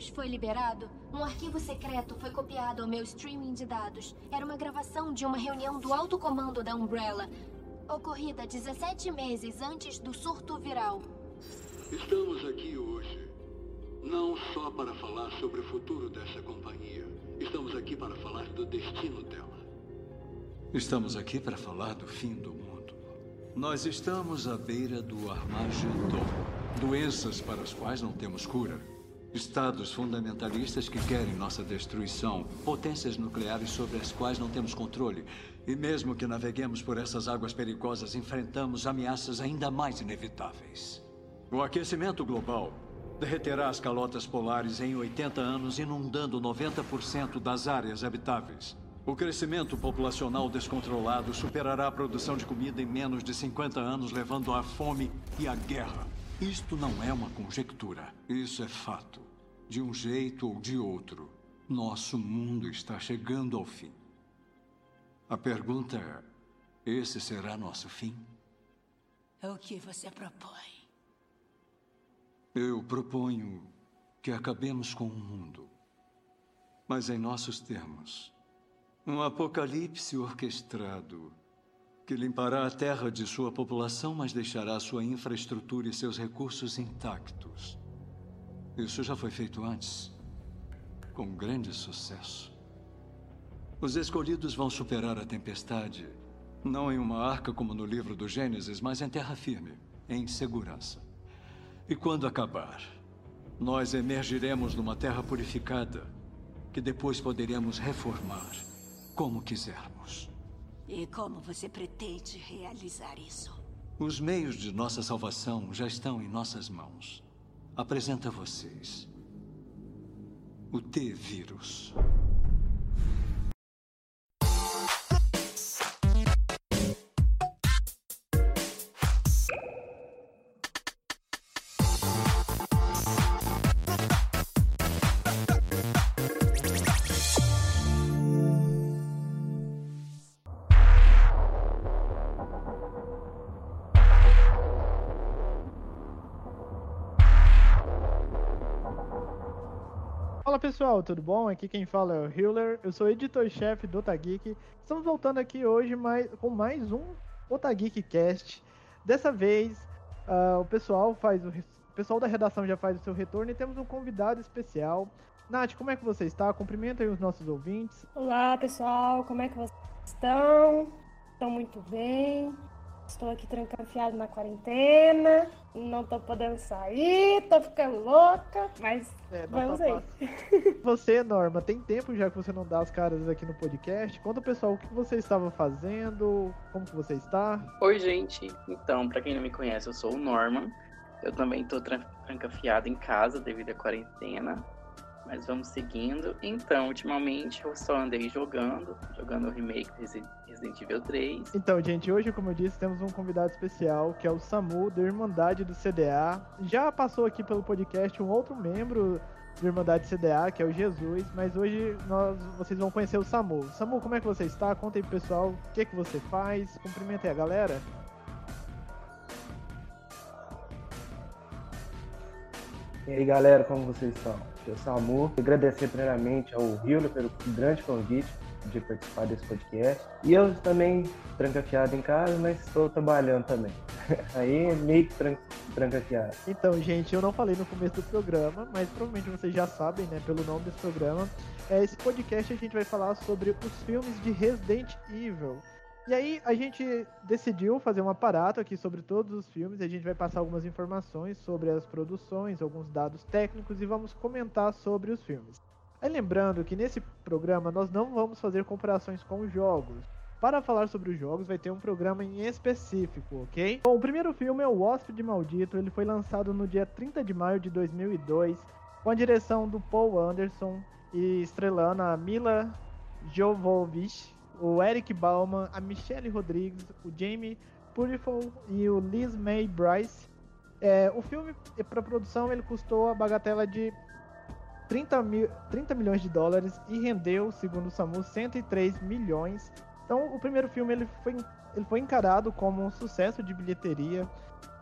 vírus foi liberado, um arquivo secreto foi copiado ao meu streaming de dados. Era uma gravação de uma reunião do alto comando da Umbrella, ocorrida 17 meses antes do surto viral. Estamos aqui hoje não só para falar sobre o futuro dessa companhia. Estamos aqui para falar do destino dela. Estamos aqui para falar do fim do mundo. Nós estamos à beira do Armagedon. Doenças para as quais não temos cura. Estados fundamentalistas que querem nossa destruição. Potências nucleares sobre as quais não temos controle. E mesmo que naveguemos por essas águas perigosas, enfrentamos ameaças ainda mais inevitáveis. O aquecimento global derreterá as calotas polares em 80 anos, inundando 90% das áreas habitáveis. O crescimento populacional descontrolado superará a produção de comida em menos de 50 anos, levando à fome e à guerra. Isto não é uma conjectura. Isso é fato. De um jeito ou de outro, nosso mundo está chegando ao fim. A pergunta é: esse será nosso fim? O que você propõe? Eu proponho que acabemos com o mundo, mas em nossos termos. Um apocalipse orquestrado que limpará a terra de sua população, mas deixará sua infraestrutura e seus recursos intactos. Isso já foi feito antes, com grande sucesso. Os escolhidos vão superar a tempestade, não em uma arca como no livro do Gênesis, mas em terra firme, em segurança. E quando acabar, nós emergiremos numa terra purificada que depois poderemos reformar como quisermos. E como você pretende realizar isso? Os meios de nossa salvação já estão em nossas mãos. Apresento a vocês o T-Vírus. Pessoal, tudo bom? Aqui quem fala é o Hiller, eu sou editor-chefe do Otageek. Estamos voltando aqui hoje mais, com mais um Otageek Cast. Dessa vez, uh, o pessoal faz o, o pessoal da redação já faz o seu retorno e temos um convidado especial. Nath, como é que você está? Cumprimenta aí os nossos ouvintes. Olá, pessoal, como é que vocês estão? Estão muito bem? Estou aqui trancafiado na quarentena, não tô podendo sair, tô ficando louca, mas é, vamos tá aí. Você, Norma, tem tempo já que você não dá as caras aqui no podcast. Conta, pessoal, o que você estava fazendo, como que você está? Oi, gente. Então, para quem não me conhece, eu sou o Norman. Eu também tô trancafiado em casa devido à quarentena mas vamos seguindo. Então, ultimamente eu só andei jogando, jogando o remake do Resident Evil 3. Então, gente, hoje, como eu disse, temos um convidado especial, que é o Samu, da Irmandade do CDA. Já passou aqui pelo podcast um outro membro da Irmandade CDA, que é o Jesus, mas hoje nós, vocês vão conhecer o Samu. Samu, como é que você está? Conta aí pro pessoal o que, que você faz, cumprimenta aí a galera. E aí galera, como vocês estão? O Samu. Agradecer primeiramente ao Rio pelo grande convite de participar desse podcast. E eu também trancafiado em casa, mas estou trabalhando também. Aí meio que tran trancafiado. Então, gente, eu não falei no começo do programa, mas provavelmente vocês já sabem, né, pelo nome desse programa. É, esse podcast a gente vai falar sobre os filmes de Resident Evil. E aí a gente decidiu fazer um aparato aqui sobre todos os filmes. A gente vai passar algumas informações sobre as produções, alguns dados técnicos e vamos comentar sobre os filmes. Aí lembrando que nesse programa nós não vamos fazer comparações com os jogos. Para falar sobre os jogos vai ter um programa em específico, ok? Bom, o primeiro filme é o Hóspede Maldito. Ele foi lançado no dia 30 de maio de 2002 com a direção do Paul Anderson e estrelando a Mila Jovovich o Eric Bauman, a Michelle Rodrigues, o Jamie Puriful e o Liz May Bryce. É, o filme, para produção, ele custou a bagatela de 30, mil, 30 milhões de dólares e rendeu, segundo o SAMU, 103 milhões. Então, o primeiro filme ele foi, ele foi encarado como um sucesso de bilheteria.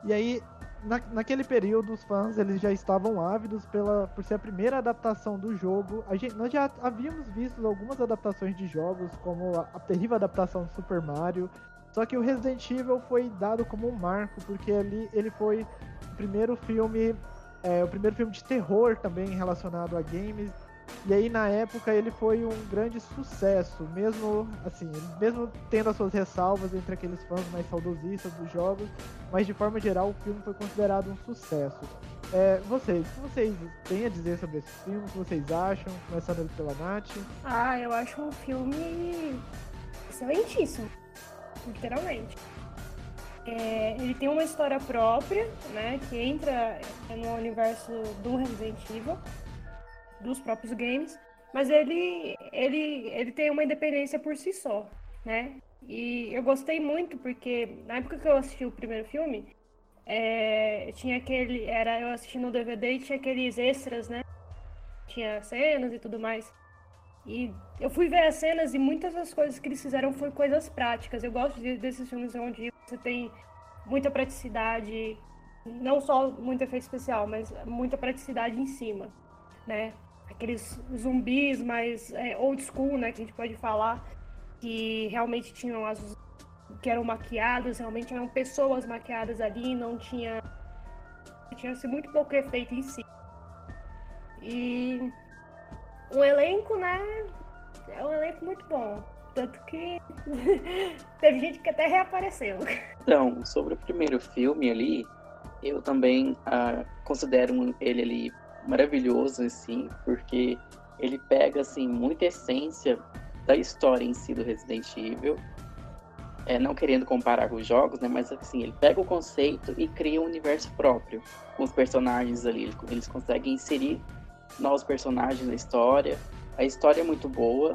E aí, na, naquele período os fãs eles já estavam ávidos pela, por ser a primeira adaptação do jogo. A gente, nós já havíamos visto algumas adaptações de jogos, como a, a terrível adaptação do Super Mario. Só que o Resident Evil foi dado como um marco, porque ali ele foi o primeiro filme, é, o primeiro filme de terror também relacionado a games. E aí na época ele foi um grande sucesso, mesmo assim, mesmo tendo as suas ressalvas entre aqueles fãs mais saudosistas dos jogos, mas de forma geral o filme foi considerado um sucesso. É, vocês, o que vocês têm a dizer sobre esse filme? O que vocês acham? Começando pela Nath. Ah, eu acho um filme excelentíssimo, literalmente. É, ele tem uma história própria, né, que entra no universo do Resident Evil dos próprios games, mas ele, ele, ele tem uma independência por si só, né? E eu gostei muito porque na época que eu assisti o primeiro filme, é, tinha aquele, era eu assistindo no DVD e tinha aqueles extras, né? Tinha cenas e tudo mais. E eu fui ver as cenas e muitas das coisas que eles fizeram foi coisas práticas. Eu gosto de, desses filmes onde você tem muita praticidade, não só muito efeito especial, mas muita praticidade em cima, né? Aqueles zumbis mais é, old school, né, que a gente pode falar, que realmente tinham as que eram maquiadas, realmente eram pessoas maquiadas ali, não tinha tinha assim, muito pouco efeito em si. E o elenco, né, é um elenco muito bom. Tanto que teve gente que até reapareceu. Então, sobre o primeiro filme ali, eu também uh, considero ele ali maravilhoso, assim, porque ele pega, assim, muita essência da história em si do Resident Evil, é, não querendo comparar com os jogos, né, mas assim, ele pega o conceito e cria um universo próprio com os personagens ali, eles conseguem inserir novos personagens na história, a história é muito boa,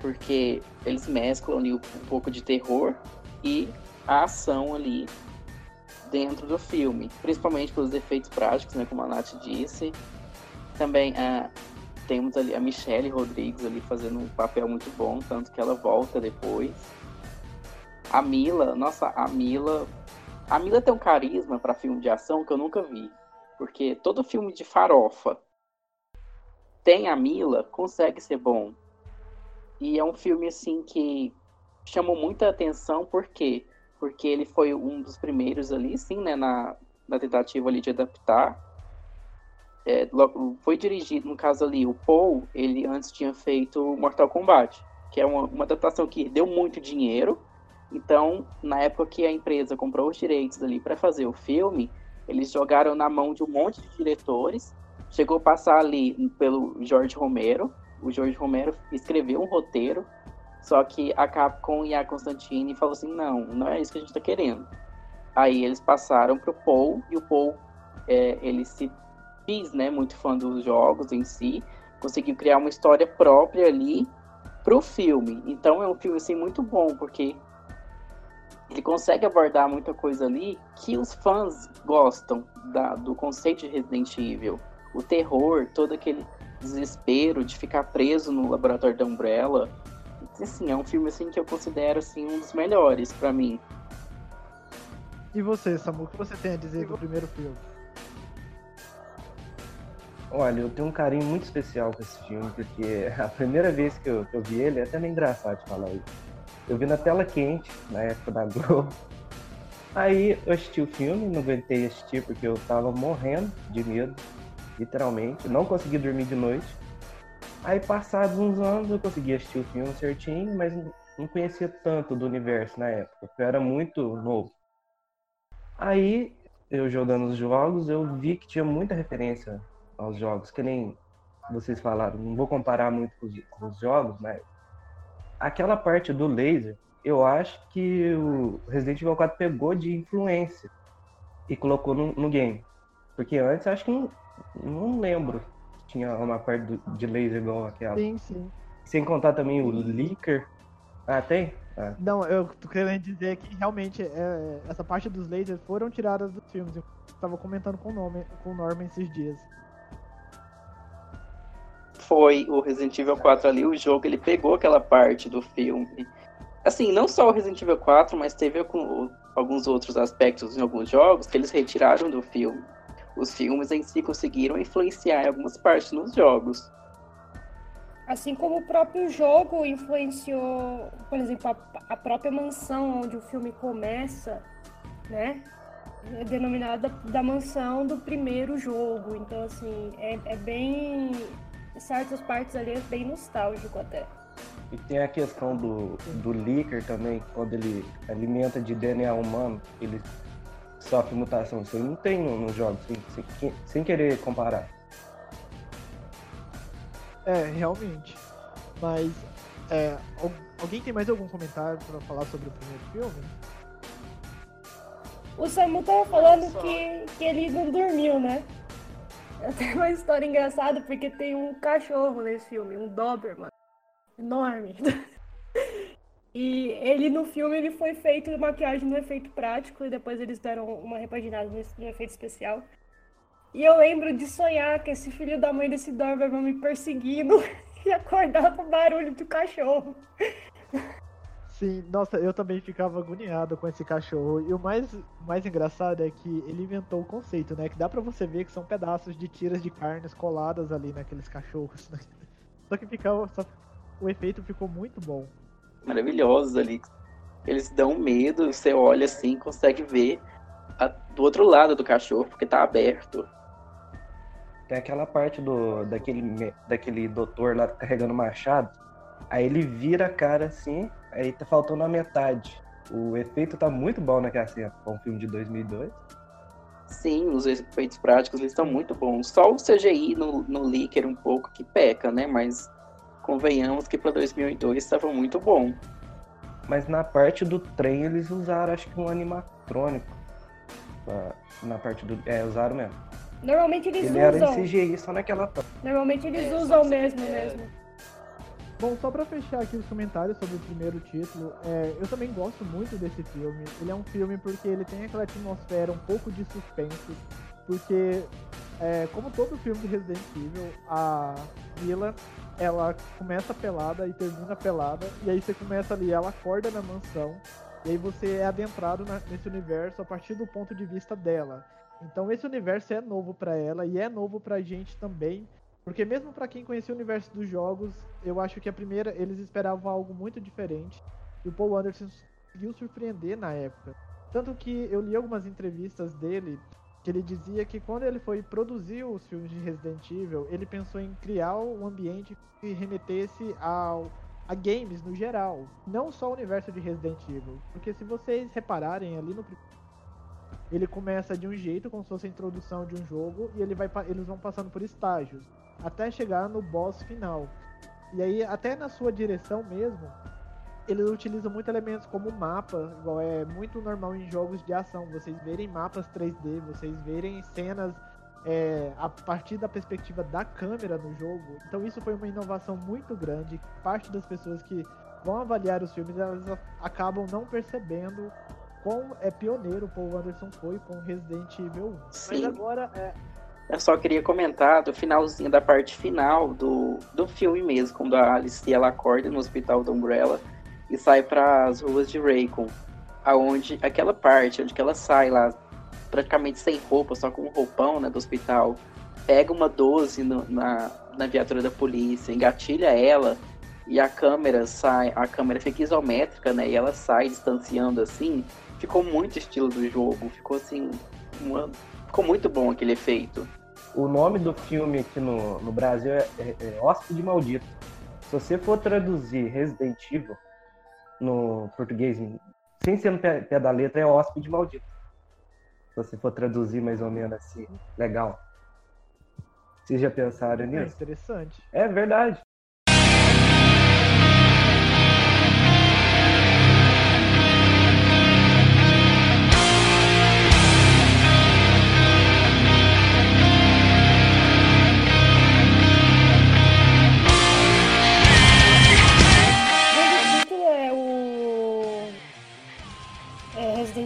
porque eles mesclam ali um pouco de terror e a ação ali dentro do filme, principalmente pelos efeitos práticos, né, como a Nath disse, também uh, temos ali a Michelle Rodrigues ali fazendo um papel muito bom, tanto que ela volta depois. A Mila, nossa, a Mila. A Mila tem um carisma para filme de ação que eu nunca vi. Porque todo filme de farofa tem a Mila, consegue ser bom. E é um filme assim que chamou muita atenção, por quê? Porque ele foi um dos primeiros ali, sim, né, na, na tentativa ali de adaptar é, foi dirigido, no caso ali, o Paul, ele antes tinha feito Mortal Kombat, que é uma, uma adaptação que deu muito dinheiro. Então, na época que a empresa comprou os direitos ali para fazer o filme, eles jogaram na mão de um monte de diretores. Chegou a passar ali pelo George Romero. O George Romero escreveu um roteiro, só que a Capcom e a Constantine falou assim: não, não é isso que a gente está querendo. Aí eles passaram para o Paul e o Paul é, ele se quis, né, muito fã dos jogos em si, conseguiu criar uma história própria ali pro filme. Então é um filme assim muito bom, porque ele consegue abordar muita coisa ali que os fãs gostam da, do conceito de Resident Evil. O terror, todo aquele desespero de ficar preso no laboratório da Umbrella. Assim, é um filme assim que eu considero assim um dos melhores para mim. E você, Samu, o que você tem a dizer do primeiro filme? Olha, eu tenho um carinho muito especial com esse filme, porque a primeira vez que eu, que eu vi ele, é até meio engraçado de falar isso. Eu vi na tela quente, na época da Globo. Aí eu assisti o filme, não aguentei assistir porque eu tava morrendo de medo, literalmente. Não consegui dormir de noite. Aí, passados uns anos, eu consegui assistir o filme certinho, mas não conhecia tanto do universo na época, eu era muito novo. Aí, eu jogando os jogos, eu vi que tinha muita referência aos jogos, que nem vocês falaram, não vou comparar muito com os, com os jogos, mas aquela parte do laser, eu acho que o Resident Evil 4 pegou de influência e colocou no, no game. Porque antes acho que não, não lembro tinha uma parte do, de laser igual aquela. Sim, sim. Sem contar também o Licker. Ah, tem? Ah. Não, eu tô querendo dizer que realmente é, essa parte dos lasers foram tiradas dos filmes. Eu tava comentando com o, nome, com o Norman esses dias foi o Resident Evil 4 ali, o jogo, ele pegou aquela parte do filme. Assim, não só o Resident Evil 4, mas teve alguns outros aspectos em alguns jogos que eles retiraram do filme. Os filmes em si conseguiram influenciar em algumas partes nos jogos. Assim como o próprio jogo influenciou, por exemplo, a, a própria mansão onde o filme começa, né? É denominada da mansão do primeiro jogo. Então, assim, é, é bem. Certas partes ali é bem nostálgico até. E tem a questão do, do Licker também, quando ele alimenta de DNA humano, ele sofre mutação. Isso aí não tem no- nos jogos, sem, sem, sem querer comparar. É, realmente. Mas, é, al- alguém tem mais algum comentário pra falar sobre o primeiro filme? O Samu tava falando que, que ele não dormiu, né? Tem uma história engraçada porque tem um cachorro nesse filme, um Doberman. Enorme. E ele no filme ele foi feito de maquiagem no efeito prático e depois eles deram uma repaginada no no efeito especial. E eu lembro de sonhar que esse filho da mãe desse Doberman me perseguindo e acordar com o barulho do cachorro. Sim, nossa, eu também ficava agoniado com esse cachorro. E o mais, mais engraçado é que ele inventou o conceito, né? Que dá pra você ver que são pedaços de tiras de carnes coladas ali naqueles cachorros. né? Só que ficava. Só, o efeito ficou muito bom. Maravilhosos ali. Eles dão medo, você olha assim, consegue ver a- do outro lado do cachorro, porque tá aberto. Tem aquela parte do, daquele, daquele doutor lá carregando o machado, aí ele vira a cara assim, aí tá faltando a metade. O efeito tá muito bom naquela cena, é um filme de 2002. Sim, os efeitos práticos eles estão muito bons. Só o CGI no, no Licker um pouco que peca, né? Mas convenhamos que para 2002 estava muito bom. Mas na parte do trem eles usaram, acho que um animatrônico. Na, na parte do. É, usaram mesmo. Normalmente eles Ele era usam. em CGI só naquela parte. Normalmente eles É, usam mesmo é. mesmo. Bom, só pra fechar aqui os comentários sobre o primeiro título, é, eu também gosto muito desse filme. Ele é um filme porque ele tem aquela atmosfera um pouco de suspense, porque é, como todo filme de Resident Evil, a Mila ela começa pelada e termina pelada, e aí você começa ali, ela acorda na mansão, e aí você é adentrado na- nesse universo a partir do ponto de vista dela. Então esse universo é novo pra ela e é novo pra gente também, porque mesmo pra quem conhecia o universo dos jogos, eu acho que a primeira eles esperavam algo muito diferente. E o Paul Anderson conseguiu surpreender na época. Tanto que eu li algumas entrevistas dele que ele dizia que quando ele foi produzir os filmes de Resident Evil, ele pensou em criar um ambiente que remetesse ao a games no geral, não só o universo de Resident Evil, porque se vocês repararem ali no ele começa de um jeito como se fosse a introdução de um jogo e ele vai eles vão passando por estágios até chegar no boss final. E aí até na sua direção mesmo, eles utilizam muito elementos como mapa, igual é muito normal em jogos de ação, vocês verem mapas 3D, vocês verem cenas é, a partir da perspectiva da câmera no jogo. Então isso foi uma inovação muito grande. Parte das pessoas que vão avaliar os filmes, elas acabam não percebendo quão é pioneiro o Paul Anderson foi com Resident Evil 1. Mas Sim. agora, é, Eu só queria comentar do finalzinho da parte final do, do filme mesmo, quando a Alice ela acorda no hospital da Umbrella e sai para as ruas de Raycon, aonde aquela parte onde ela sai lá praticamente sem roupa, só com um roupão né, do hospital, pega uma 12 no- na, na viatura da polícia, engatilha ela e a câmera sai, a câmera fica isométrica, né? E ela sai distanciando assim. Ficou muito estilo do jogo, ficou assim, uma- ficou muito bom aquele efeito. O nome do filme aqui no, no Brasil é, é, é Hóspede Maldito. Se você for traduzir Resident Evil no português, sem ser no pé, pé da letra, é Hóspede Maldito. Se você for traduzir mais ou menos assim, legal. Vocês já pensaram é nisso? interessante. É verdade.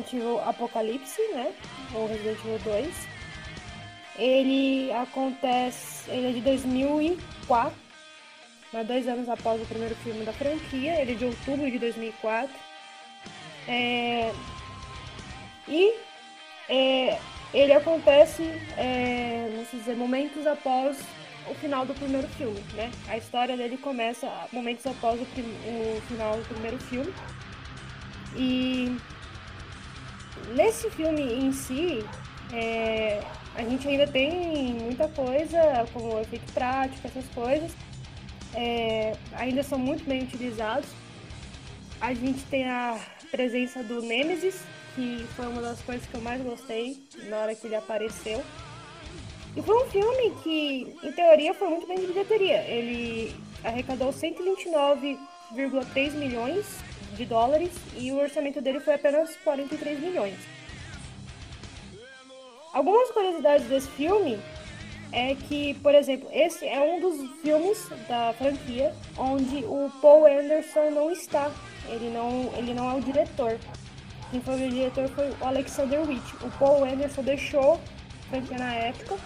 Resident Evil Apocalipse, né? Ou Resident Evil 2. Ele acontece. Ele é de 2004. mas dois anos após o primeiro filme da franquia, ele é de outubro de 2004. É... E é, ele acontece, é, vamos dizer, momentos após o final do primeiro filme, né? A história dele começa momentos após o, o final do primeiro filme. E nesse filme em si, é, a gente ainda tem muita coisa, como efeito prático, essas coisas, é, ainda são muito bem utilizados. A gente tem a presença do Nemesis, que foi uma das coisas que eu mais gostei na hora que ele apareceu. E foi um filme que, em teoria, foi muito bem de bilheteria. Ele arrecadou 129,3 milhões de dólares e o orçamento dele foi apenas 43 milhões. Algumas curiosidades desse filme é que, por exemplo, esse é um dos filmes da franquia onde o Paul Anderson não está. Ele não, ele não é o diretor. Quem foi o diretor foi o Alexander Witt. O Paul Anderson deixou a franquia na época,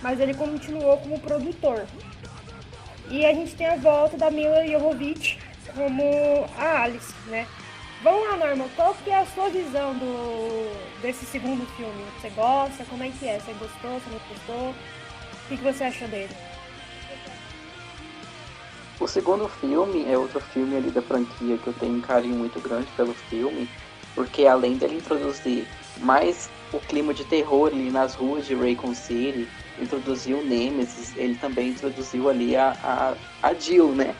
mas ele continuou como produtor. E a gente tem a volta da Mila Jovovich como a Alice, né? Vamos lá, Norma, qual que é a sua visão do, desse segundo filme? Você gosta? Como é que é? Você gostou? Você não gostou? O que, que você achou dele? O segundo filme é outro filme ali da franquia que eu tenho um carinho muito grande pelo filme, porque além dele introduzir mais o clima de terror ali nas ruas de Raycon City, introduziu o Nemesis, ele também introduziu ali a, a, a Jill, né?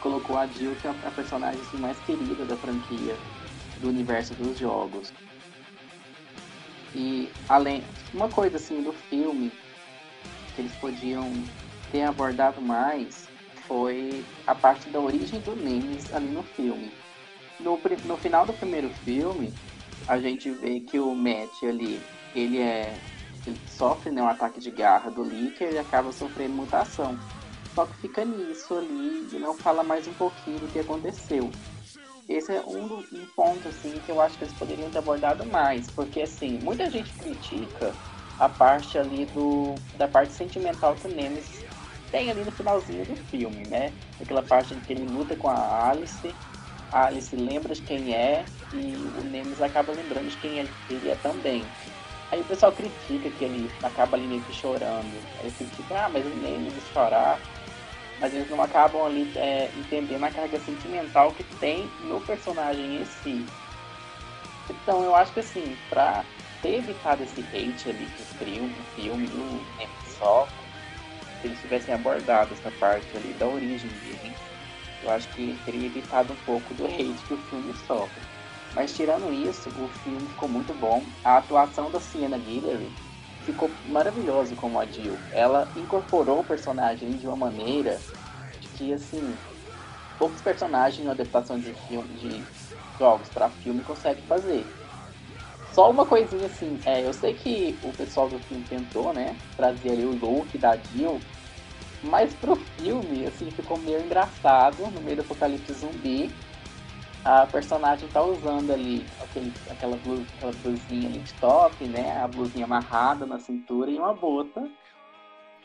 Colocou a Jill, que é a personagem assim, mais querida da franquia, do universo dos jogos. E além, uma coisa assim do filme que eles podiam ter abordado mais foi a parte da origem do Nemesis ali no filme. No, no final do primeiro filme, a gente vê que o Matt ali, ele é ele sofre né, um ataque de garra do Licker e acaba sofrendo mutação. Só que fica nisso ali e não fala mais um pouquinho do que aconteceu. Esse é um, um ponto assim que eu acho que eles poderiam ter abordado mais, porque assim, muita gente critica a parte ali do da parte sentimental que o Nemesis tem ali no finalzinho do filme, né? Aquela parte em que ele luta com a Alice, a Alice lembra de quem é e o Nemesis acaba lembrando de quem ele é também. Aí o pessoal critica que ele acaba ali meio que chorando. Aí critica, ah, mas o Nemesis chorar mas eles não acabam ali é, entendendo a carga sentimental que tem no personagem em si. Então eu acho que assim, pra ter evitado esse hate ali que criam no filme, no só, se eles tivessem abordado essa parte ali da origem dele, eu acho que teria evitado um pouco do hate que o filme sofre. Mas tirando isso, o filme ficou muito bom. A atuação da Sienna Guillory ficou maravilhoso como a Jill. Ela incorporou o personagem de uma maneira que, assim, poucos personagens na adaptação de filme, de jogos para filme conseguem fazer. Só uma coisinha assim, é, eu sei que o pessoal do filme tentou, né, trazer ali o look da Jill, mas pro filme, assim, ficou meio engraçado no meio do apocalipse zumbi a personagem tá usando ali aquele, aquela, aquela blusinha ali de top, né? A blusinha amarrada na cintura e uma bota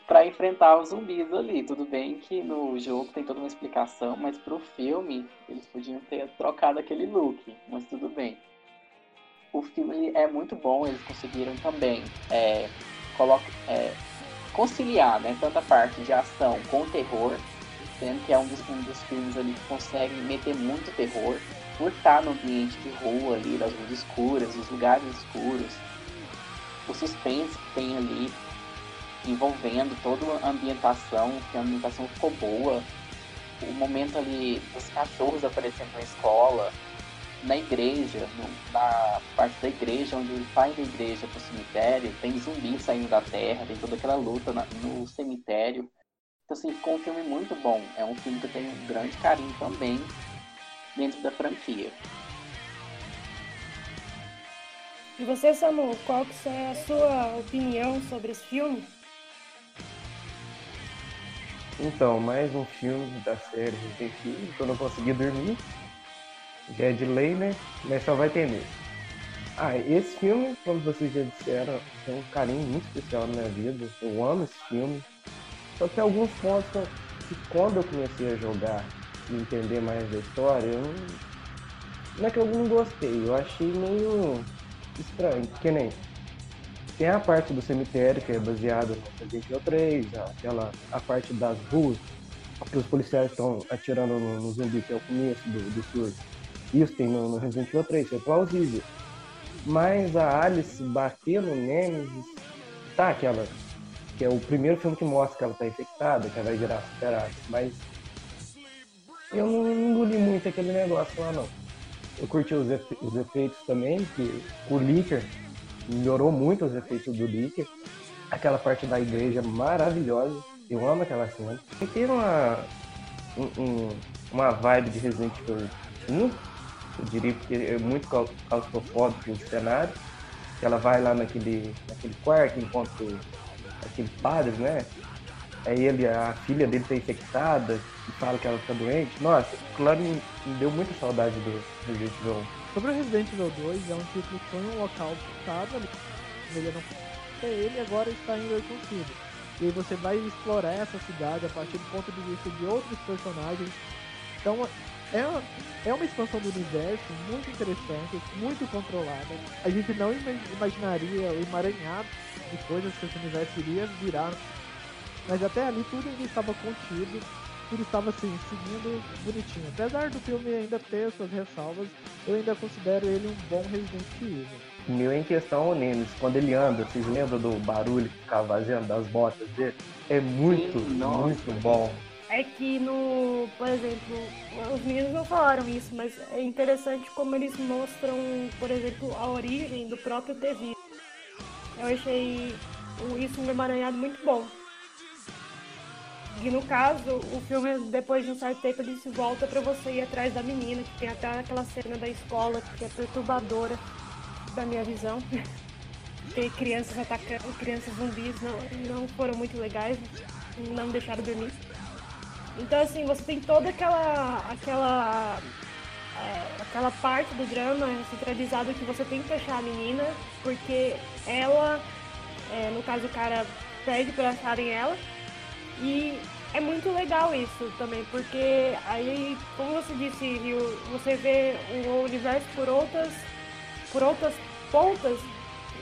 para enfrentar os zumbis ali. Tudo bem que no jogo tem toda uma explicação, mas pro filme eles podiam ter trocado aquele look, mas tudo bem. O filme é muito bom, eles conseguiram também é, coloca, é, conciliar né, tanta parte de ação com terror sendo que é um dos, um dos filmes ali que consegue meter muito terror por estar no ambiente de rua ali, das ruas escuras, os lugares escuros, o suspense que tem ali envolvendo toda a ambientação, que a ambientação ficou boa, o momento ali dos cachorros aparecendo na escola, na igreja, no, na parte da igreja, onde ele sai da igreja para o cemitério, tem zumbi saindo da terra, tem toda aquela luta na, no cemitério. Então, assim, ficou um filme muito bom. É um filme que eu tenho um grande carinho também dentro da franquia. E você, Samu, qual que é a sua opinião sobre esse filme? Então, mais um filme da série Resident Evil que eu não consegui dormir. Já é de lei, né? Mas só vai ter mesmo. Ah, esse filme, como vocês já disseram, tem um carinho muito especial na minha vida. Eu amo esse filme. Só que alguns pontos que que quando eu comecei a jogar e entender mais da história, eu não é que eu não gostei, eu achei meio estranho, porque nem tem a parte do cemitério que é baseada no Resident Evil 3, aquela a parte das ruas que os policiais estão atirando no, no, zumbi, que é o começo do, do surto. Isso tem no, no Resident Evil 3, é plausível. Mas a Alice bater no Nemesis, tá aquela que é o primeiro filme que mostra que ela tá infectada, que ela vai virar super mas eu não engoli muito aquele negócio lá não. Eu curti os, efe os efeitos também, que o Licker melhorou muito os efeitos do Licker. Aquela parte da igreja maravilhosa. Eu amo aquela cena. E tem uma, um, uma vibe de Resident Evil 1, eu diria, porque é muito claustrofóbico o cenário. Ela vai lá naquele, naquele quarto, encontra aquele padre, né? Aí ele, a filha dele tá infectada e fala que ela tá doente. Nossa, claro, me, me deu muita saudade do Resident Evil 1. Sobre o Resident Evil 2, é um título que foi um local fixado, ele não é ele agora está em Raccoon City. E aí você vai explorar essa cidade a partir do ponto de vista de outros personagens. Então é uma, é uma expansão do universo muito interessante, muito controlada. A gente não imaginaria o emaranhado de coisas que esse universo iria virar. Mas até ali tudo ainda estava contido, tudo estava assim, seguindo bonitinho. Apesar do filme ainda ter suas ressalvas, eu ainda considero ele um bom Resident Evil. Meu em questão o Nemesis, quando ele anda, vocês lembram do barulho que ficava vazando das botas dele? É muito, Sim, muito bom. É que no, por exemplo, os meninos não falaram isso, mas é interessante como eles mostram, por exemplo, a origem do próprio TV. Eu achei isso um emaranhado muito bom. E no caso, o filme, depois de um certo tempo, ele se volta para você ir atrás da menina, que tem até aquela cena da escola que é perturbadora da minha visão. Ter crianças atacando, crianças zumbis não, não foram muito legais, não deixaram dormir. Então assim, você tem toda aquela aquela é, aquela parte do drama centralizado que você tem que fechar a menina, porque ela, é, no caso o cara pede para acharem ela. E é muito legal isso também, porque aí, como você disse, Rio, você vê o universo por outras, por outras pontas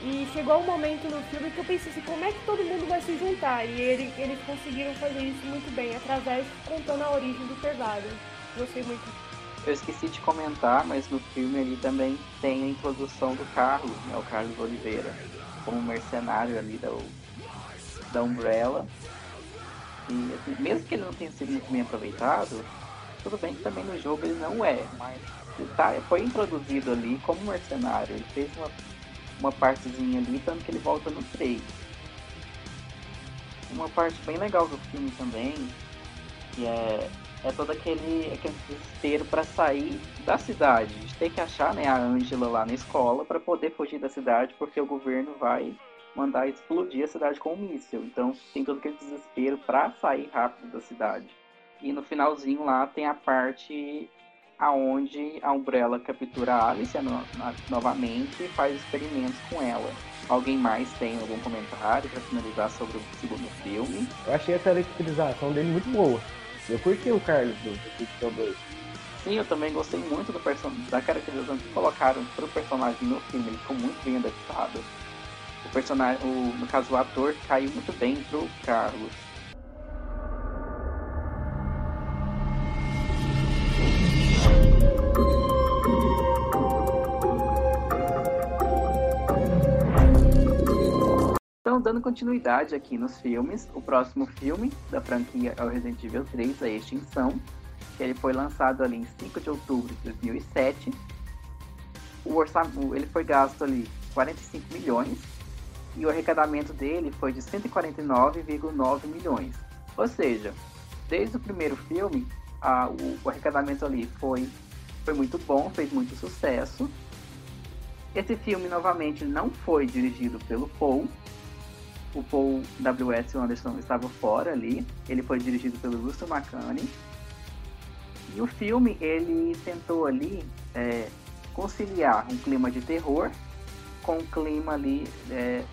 e chegou um momento no filme que eu pensei assim, como é que todo mundo vai se juntar? E ele, eles conseguiram fazer isso muito bem, através contando a origem do Tervário. Gostei muito. Eu esqueci de comentar, mas no filme ali também tem a introdução do Carlos, né, o Carlos Oliveira, como mercenário ali da, da Umbrella. E assim, mesmo que ele não tenha sido muito bem aproveitado, tudo bem que também no jogo ele não é, mas tá, foi introduzido ali como mercenário. Ele fez uma uma partezinha ali, tanto que ele volta no 3. Uma parte bem legal do filme também, que é, é todo aquele, aquele desespero para sair da cidade. A gente tem que achar né, a Angela lá na escola para poder fugir da cidade, porque o governo vai mandar explodir a cidade com um míssil. Então tem todo aquele desespero para sair rápido da cidade. E no finalzinho lá tem a parte aonde a Umbrella captura a Alice no, novamente e faz experimentos com ela. Alguém mais tem algum comentário para finalizar sobre o segundo filme? Eu achei a caracterização dele muito boa. Eu curti o Carlos do Pixel 2. Sim, eu também gostei muito do person da caracterização que colocaram pro personagem no filme. Ele ficou muito bem adaptado. O personagem, o, no caso, o ator caiu muito bem pro Carlos. Então, dando continuidade aqui nos filmes, o próximo filme da franquia é o Resident Evil 3, A Extinção, que ele foi lançado ali em 5 de outubro de 2007. O orçamento, ele foi gasto ali 45 milhões e o arrecadamento dele foi de 149,9 milhões. Ou seja, desde o primeiro filme, a, o, o arrecadamento ali foi, foi muito bom, fez muito sucesso. Esse filme, novamente, não foi dirigido pelo Paul, o Paul W.S. Anderson estava fora ali. Ele foi dirigido pelo Russell McCann. E o filme, ele tentou ali é, conciliar um clima de terror com um clima ali é,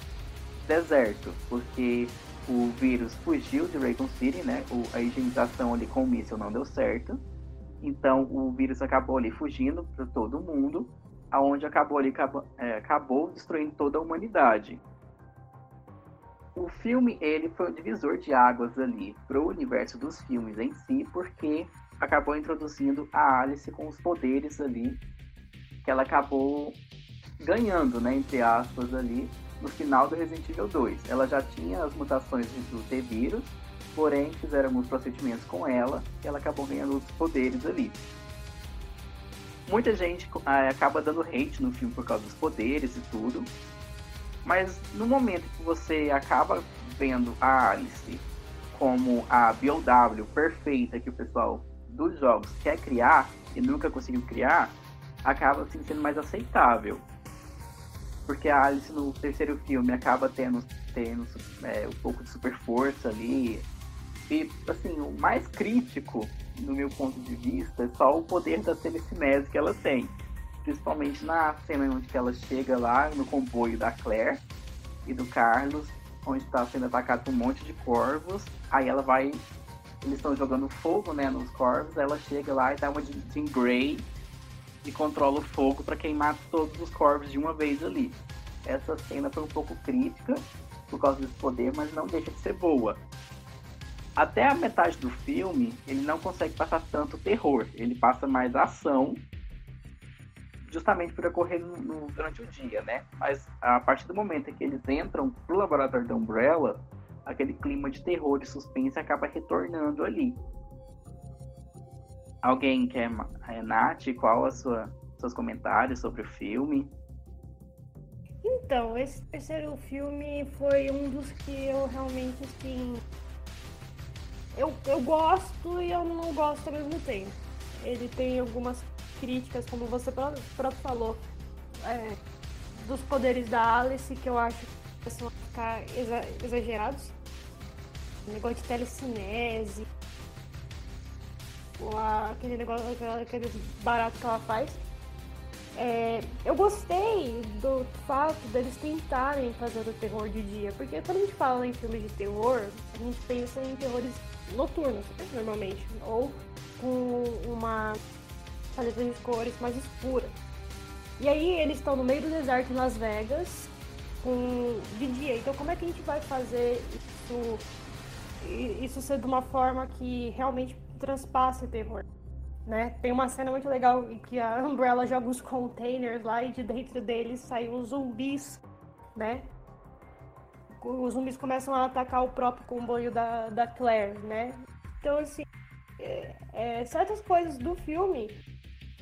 deserto, porque o vírus fugiu de Raycon City, né? O, a higienização ali com o míssil não deu certo. Então o vírus acabou ali fugindo para todo mundo, aonde acabou ali acabou, é, acabou destruindo toda a humanidade. O filme ele foi um divisor de águas ali para o universo dos filmes em si, porque acabou introduzindo a Alice com os poderes ali que ela acabou ganhando, né, entre aspas ali, no final do Resident Evil 2. Ela já tinha as mutações do T-Vírus, porém fizeram alguns procedimentos com ela e ela acabou ganhando os poderes ali. Muita gente ah, acaba dando hate no filme por causa dos poderes e tudo, mas no momento que você acaba vendo a Alice como a BOW perfeita que o pessoal dos jogos quer criar e nunca conseguiu criar, acaba assim, sendo mais aceitável porque a Alice no terceiro filme acaba tendo, tendo é, um pouco de super força ali. E, assim, o mais crítico, do meu ponto de vista, é só o poder da telecinese que ela tem. Principalmente na cena onde ela chega lá no comboio da Claire e do Carlos, onde está sendo atacado por um monte de corvos. Aí ela vai. Eles estão jogando fogo né, nos corvos, ela chega lá e dá uma de Jean Grey e controla o fogo para queimar todos os corvos de uma vez ali. Essa cena foi um pouco crítica por causa desse poder, mas não deixa de ser boa. Até a metade do filme, ele não consegue passar tanto terror, ele passa mais ação, justamente por ocorrer no, no, durante o dia, né? Mas a partir do momento em que eles entram pro laboratório da Umbrella, aquele clima de terror e suspense acaba retornando ali. Alguém quer, é, Nath, qual os seus comentários sobre o filme? Então, esse terceiro filme foi um dos que eu realmente, assim. Eu, eu gosto e eu não gosto ao mesmo tempo. Ele tem algumas críticas, como você próprio falou, é, dos poderes da Alice, que eu acho que são ficar exagerados. O negócio de telecinese, aquele negócio, aquele barato que ela faz. É, eu gostei do fato deles tentarem fazer o terror de dia, porque quando a gente fala em filmes de terror, a gente pensa em terrores noturnos, normalmente, ou com uma paleta de cores mais escura. E aí eles estão no meio do deserto em Las Vegas, com de dia. Então como é que a gente vai fazer isso, isso ser de uma forma que realmente transpasse terror. Né? Tem uma cena muito legal em que a Umbrella joga os containers lá e de dentro deles saem os zumbis, né? Os zumbis começam a atacar o próprio comboio da, da Claire, né? Então, assim, é, é, certas coisas do filme,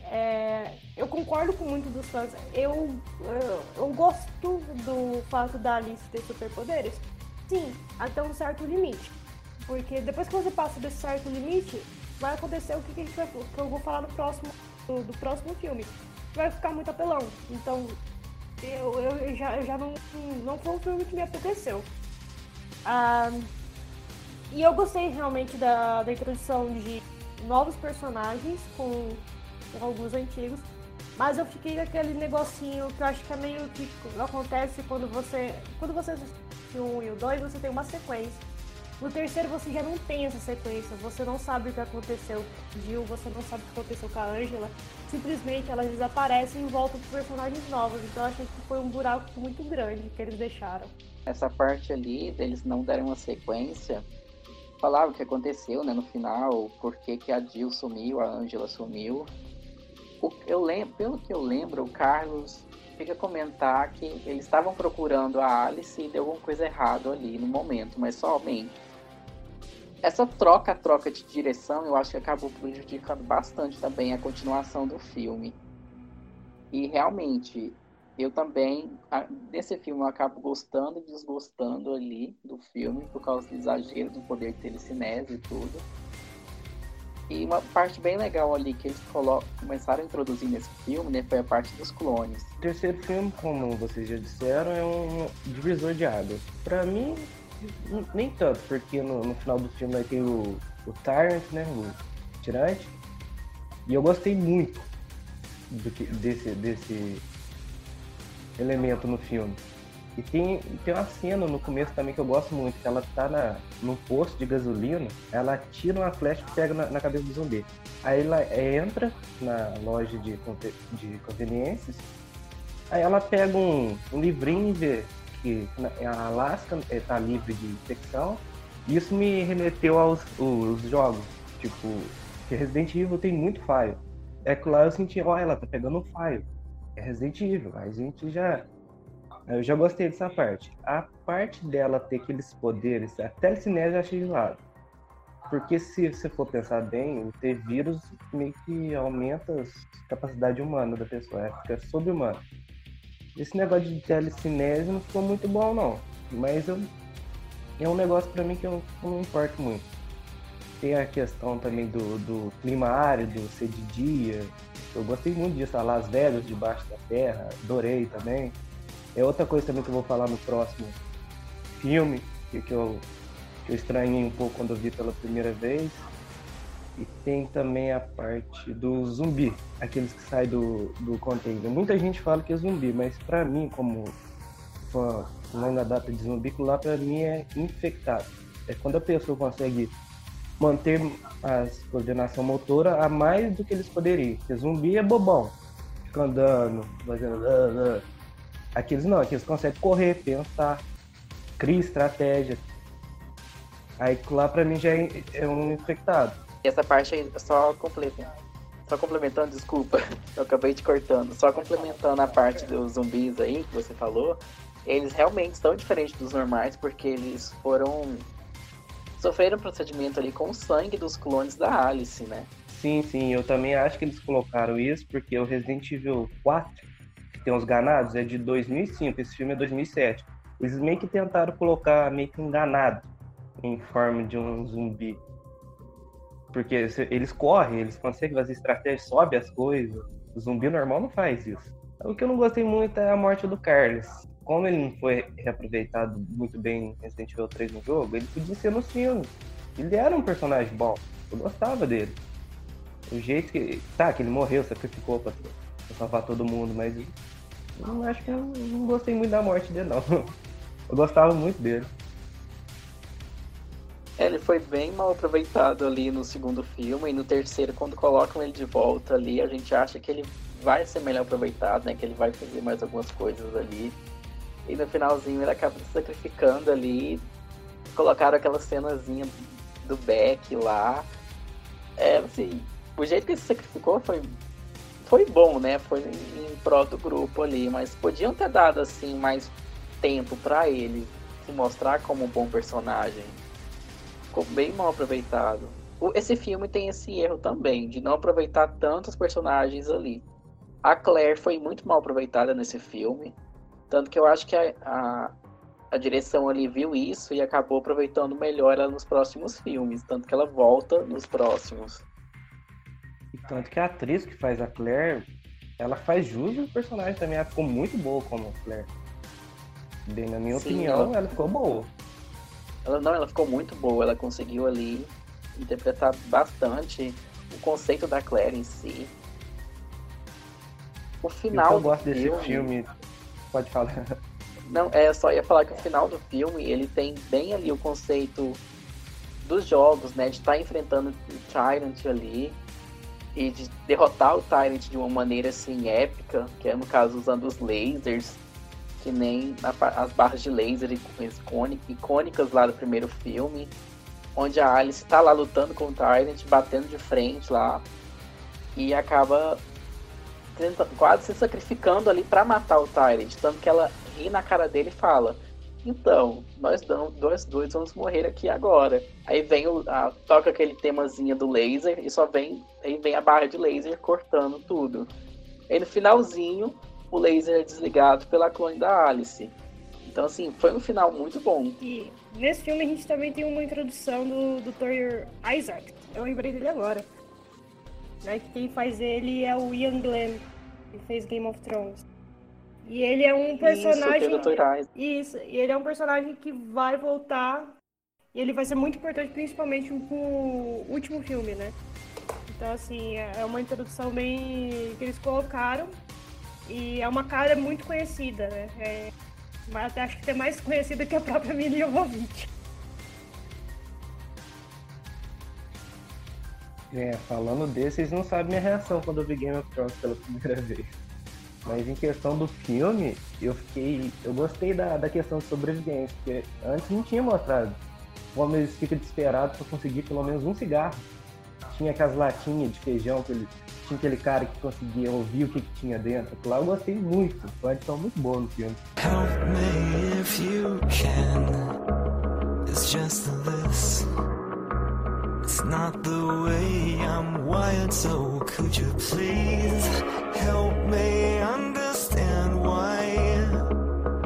é, eu concordo com muito dos fãs. Eu, eu, eu gosto do fato da Alice ter superpoderes, sim, até um certo limite. Porque depois que você passa desse certo limite, vai acontecer o que, que, vai, que eu vou falar no próximo, do, do, próximo filme. Vai ficar muito apelão. Então, eu, eu já, eu já não, não foi um filme que me apeteceu. Ah, e eu gostei realmente da, da introdução de novos personagens com, com alguns antigos. Mas eu fiquei com aquele negocinho que eu acho que é meio que acontece quando você. Quando você assiste o 1 e o 2, você tem uma sequência. No terceiro você já não tem essa sequência, você não sabe o que aconteceu com Jill, você não sabe o que aconteceu com a Angela. Simplesmente elas desaparecem em volta de personagens novos. Então eu achei que foi um buraco muito grande que eles deixaram. Essa parte ali deles não deram uma sequência, falaram o que aconteceu né, no final, por que, que a Jill sumiu, a Angela sumiu. Eu lembro, pelo que eu lembro, o Carlos fica comentar que eles estavam procurando a Alice e deu alguma coisa errada ali no momento, mas somente essa troca, troca de direção, eu acho que acabou prejudicando bastante também a continuação do filme. E realmente, eu também, nesse filme, eu acabo gostando e desgostando ali do filme, por causa do exagero do poder de telecinese e tudo. E uma parte bem legal ali que eles começaram a introduzir nesse filme, né, foi a parte dos clones. O terceiro filme, como vocês já disseram, é um divisor de águas. Para mim, nem tanto, porque no, no final do filme vai ter o, o Tyrant, né? O tirante. E eu gostei muito que, desse, desse elemento no filme. E tem, tem uma cena no começo também que eu gosto muito, que ela tá na, no posto de gasolina, ela tira uma flecha e pega na, na cabeça do zumbi. Aí ela entra na loja de, de conveniências, aí ela pega um, um livrinho e vê que a Alaska está livre de infecção. Isso me remeteu aos os jogos, tipo, que Resident Evil tem muito falho. É que lá eu senti, ó, ela tá pegando um falho. É Resident Evil, a gente já eu já gostei dessa parte. A parte dela ter aqueles poderes, a telecinese eu achei zoado. Porque se você for pensar bem, ter vírus meio que aumenta a capacidade humana da pessoa, é, fica sobre-humano. Esse negócio de telecinese não ficou muito bom não. Mas eu, é um negócio para mim que eu, eu não importo muito. Tem a questão também do, do clima árido, ser de dia. Eu gostei muito disso, Las Vegas debaixo da terra, adorei também. É outra coisa também que eu vou falar no próximo filme, que, eu, que eu estranhei um pouco quando eu vi pela primeira vez. E tem também a parte do zumbi, aqueles que saem do, do container. Muita gente fala que é zumbi, mas para mim, como fã longa data de zumbi, lá para mim é infectado. É quando a pessoa consegue manter a coordenação motora a mais do que eles poderiam. Porque zumbi é bobão, fica andando, fazendo. Aqueles não, aqueles conseguem correr, pensar, criar estratégia. Aí lá pra mim já é, é um infectado. Essa parte aí, só completando, só complementando, desculpa, eu acabei te cortando. Só complementando a parte dos zumbis aí que você falou, eles realmente são diferentes dos normais porque eles foram sofreram um procedimento ali com o sangue dos clones da Alice, né? Sim, sim, eu também acho que eles colocaram isso porque o Resident Evil 4 tem os ganados, é de 2005, esse filme é 2007. Eles meio que tentaram colocar meio que um ganado em forma de um zumbi. Porque eles correm, eles conseguem fazer estratégia, sobe as coisas. O zumbi normal não faz isso. O que eu não gostei muito é a morte do Carlos. Como ele não foi reaproveitado muito bem em Resident Evil 3 no jogo, ele podia ser no filme. Ele era um personagem bom. Eu gostava dele. O jeito que. Tá, que ele morreu, sacrificou pra, pra salvar todo mundo, mas eu acho que eu não gostei muito da morte dele, não. Eu gostava muito dele. Ele foi bem mal aproveitado ali no segundo filme e no terceiro, quando colocam ele de volta ali, a gente acha que ele vai ser melhor aproveitado, né? Que ele vai fazer mais algumas coisas ali. E no finalzinho ele acaba se sacrificando ali. Colocaram aquela cenazinha do Beck lá. É, assim, o jeito que ele se sacrificou foi foi bom, né? Foi em, em prol do grupo ali, mas podiam ter dado assim mais tempo para ele se mostrar como um bom personagem. Ficou bem mal aproveitado. Esse filme tem esse erro também, de não aproveitar tantos personagens ali. A Claire foi muito mal aproveitada nesse filme. Tanto que eu acho que a, a, a direção ali viu isso e acabou aproveitando melhor ela nos próximos filmes. Tanto que ela volta nos próximos. E tanto que a atriz que faz a Claire, ela faz jus ao personagem também. Ela ficou muito boa como a Claire. Bem, na minha Sim, opinião, ela... ela ficou boa. Ela não, ela ficou muito boa. Ela conseguiu ali interpretar bastante o conceito da Claire em si. O final eu gosto desse filme... filme. Pode falar. Não, é só ia falar que o final do filme ele tem bem ali o conceito dos jogos, né? De estar tá enfrentando o Tyrant ali e de derrotar o Tyrant de uma maneira assim épica, que é no caso usando os lasers, que nem as barras de laser icônicas lá do primeiro filme, onde a Alice está lá lutando com o Tyrant, batendo de frente lá, e acaba quase se sacrificando ali para matar o Tyrant, tanto que ela ri na cara dele e fala: então, nós dois, dois vamos morrer aqui agora. Aí vem o. A, toca aquele temazinho do laser e só vem. Aí vem a barra de laser cortando tudo. Aí no finalzinho, o laser é desligado pela clone da Alice. Então, assim, foi um final muito bom. E nesse filme a gente também tem uma introdução do Dr. Isaac. Eu lembrei dele agora. Né, que quem faz ele é o Ian Glenn, que fez Game of Thrones. E ele é um personagem. Isso, isso, e ele é um personagem que vai voltar. E ele vai ser muito importante, principalmente no último filme, né? Então, assim, é, é uma introdução bem. que eles colocaram. E é uma cara muito conhecida, né? É... Mas até acho que tem mais conhecido que a própria Mila Jovovich. É, falando desse, vocês não sabem minha reação quando eu vi Game of Thrones pela primeira vez. Mas em questão do filme, eu fiquei. Eu gostei da, da questão de sobrevivência, porque antes não tinha mostrado. O homem fica desesperado para conseguir pelo menos um cigarro. Tinha aquelas latinhas de feijão, que ele, tinha aquele cara que conseguia ouvir o que, que tinha dentro. Lá eu gostei muito. Foi uma edição muito boa no filme. Help me if you can. It's just this. It's not the way I'm wired, so could you please help me understand why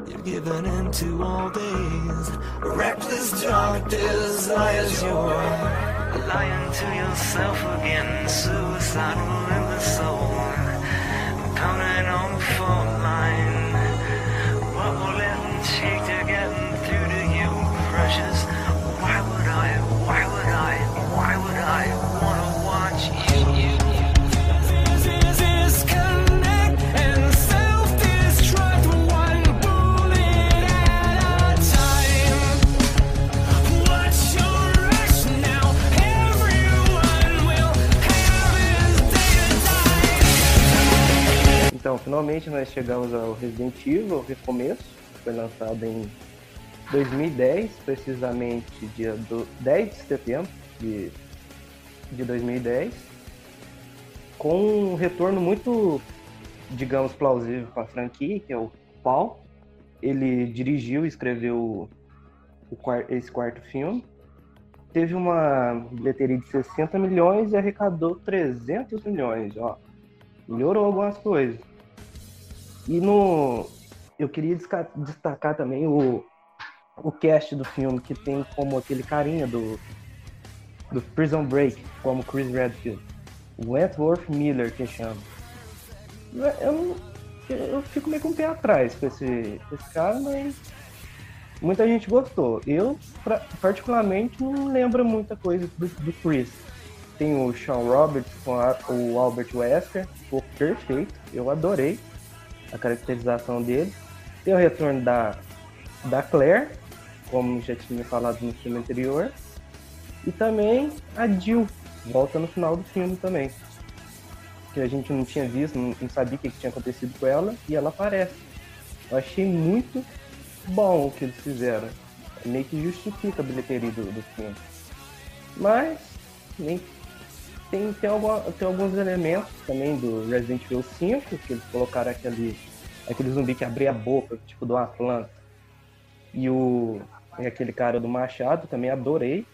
you've given in to all these reckless dark desires? You're lying to yourself again, suicidal in the soul, pounding on the fault line. Finalmente nós chegamos ao Resident Evil Recomeço, que foi lançado em 2010, precisamente dia do 10 de setembro de, de 2010, com um retorno muito, digamos, plausível para a franquia, que é o Paul. Ele dirigiu e escreveu o quar- esse quarto filme. Teve uma bilheteria de 60 milhões e arrecadou 300 milhões, ó. Melhorou algumas coisas. E no. Eu queria destacar também o, o cast do filme, que tem como aquele carinha do, do Prison Break, como Chris Redfield. Wentworth Miller, que chama. Eu, eu fico meio com o pé atrás com esse, esse cara, mas muita gente gostou. Eu, pra- particularmente, não lembro muita coisa do, do Chris. Tem o Sean Roberts com a- o Albert Wesker, ficou perfeito, eu adorei a caracterização dele. Tem o retorno da, da Claire, como já tinha falado no filme anterior. E também a Jill, volta no final do filme também. Que a gente não tinha visto, não, não sabia o que, tinha acontecido com ela, e ela aparece. Eu achei muito bom o que eles fizeram. Meio que justifica a bilheteria do, do filme. Mas nem tem, tem, tem alguns elementos também do Resident Evil 5, que eles colocaram aquele, aquele zumbi que abria a boca, tipo de uma planta. E o e aquele cara do Machado, também adorei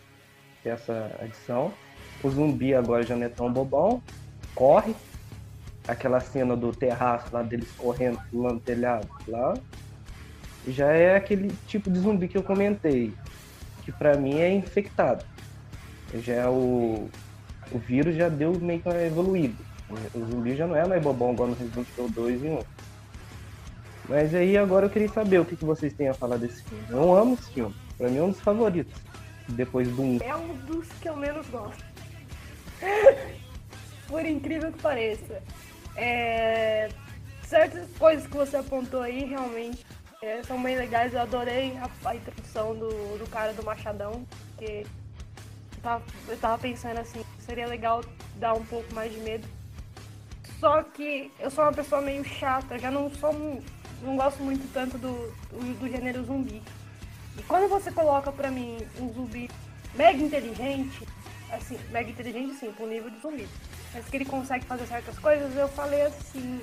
essa adição. O zumbi agora já não é tão bobão, corre. Aquela cena do terraço lá deles correndo, pulando telhado lá. Já é aquele tipo de zumbi que eu comentei, que pra mim é infectado. Já é o, o vírus já deu meio que evoluído. O zumbi já não é mais bobão igual no Resident Evil 2 e 1. Mas aí agora eu queria saber o que, que vocês têm a falar desse filme. Eu amo esse filme. Pra mim é um dos favoritos. Depois do 1. É um dos que eu menos gosto. Por incrível que pareça. É, Certas coisas que você apontou aí realmente é, são bem legais. Eu adorei a, a introdução do, do cara do Machadão. Porque eu tava, eu tava pensando assim, seria legal dar um pouco mais de medo. Só que eu sou uma pessoa meio chata, já não sou. não gosto muito tanto do, do, do gênero zumbi. E quando você coloca pra mim um zumbi mega inteligente, assim, mega inteligente sim, pro nível de zumbi, mas que ele consegue fazer certas coisas, eu falei assim.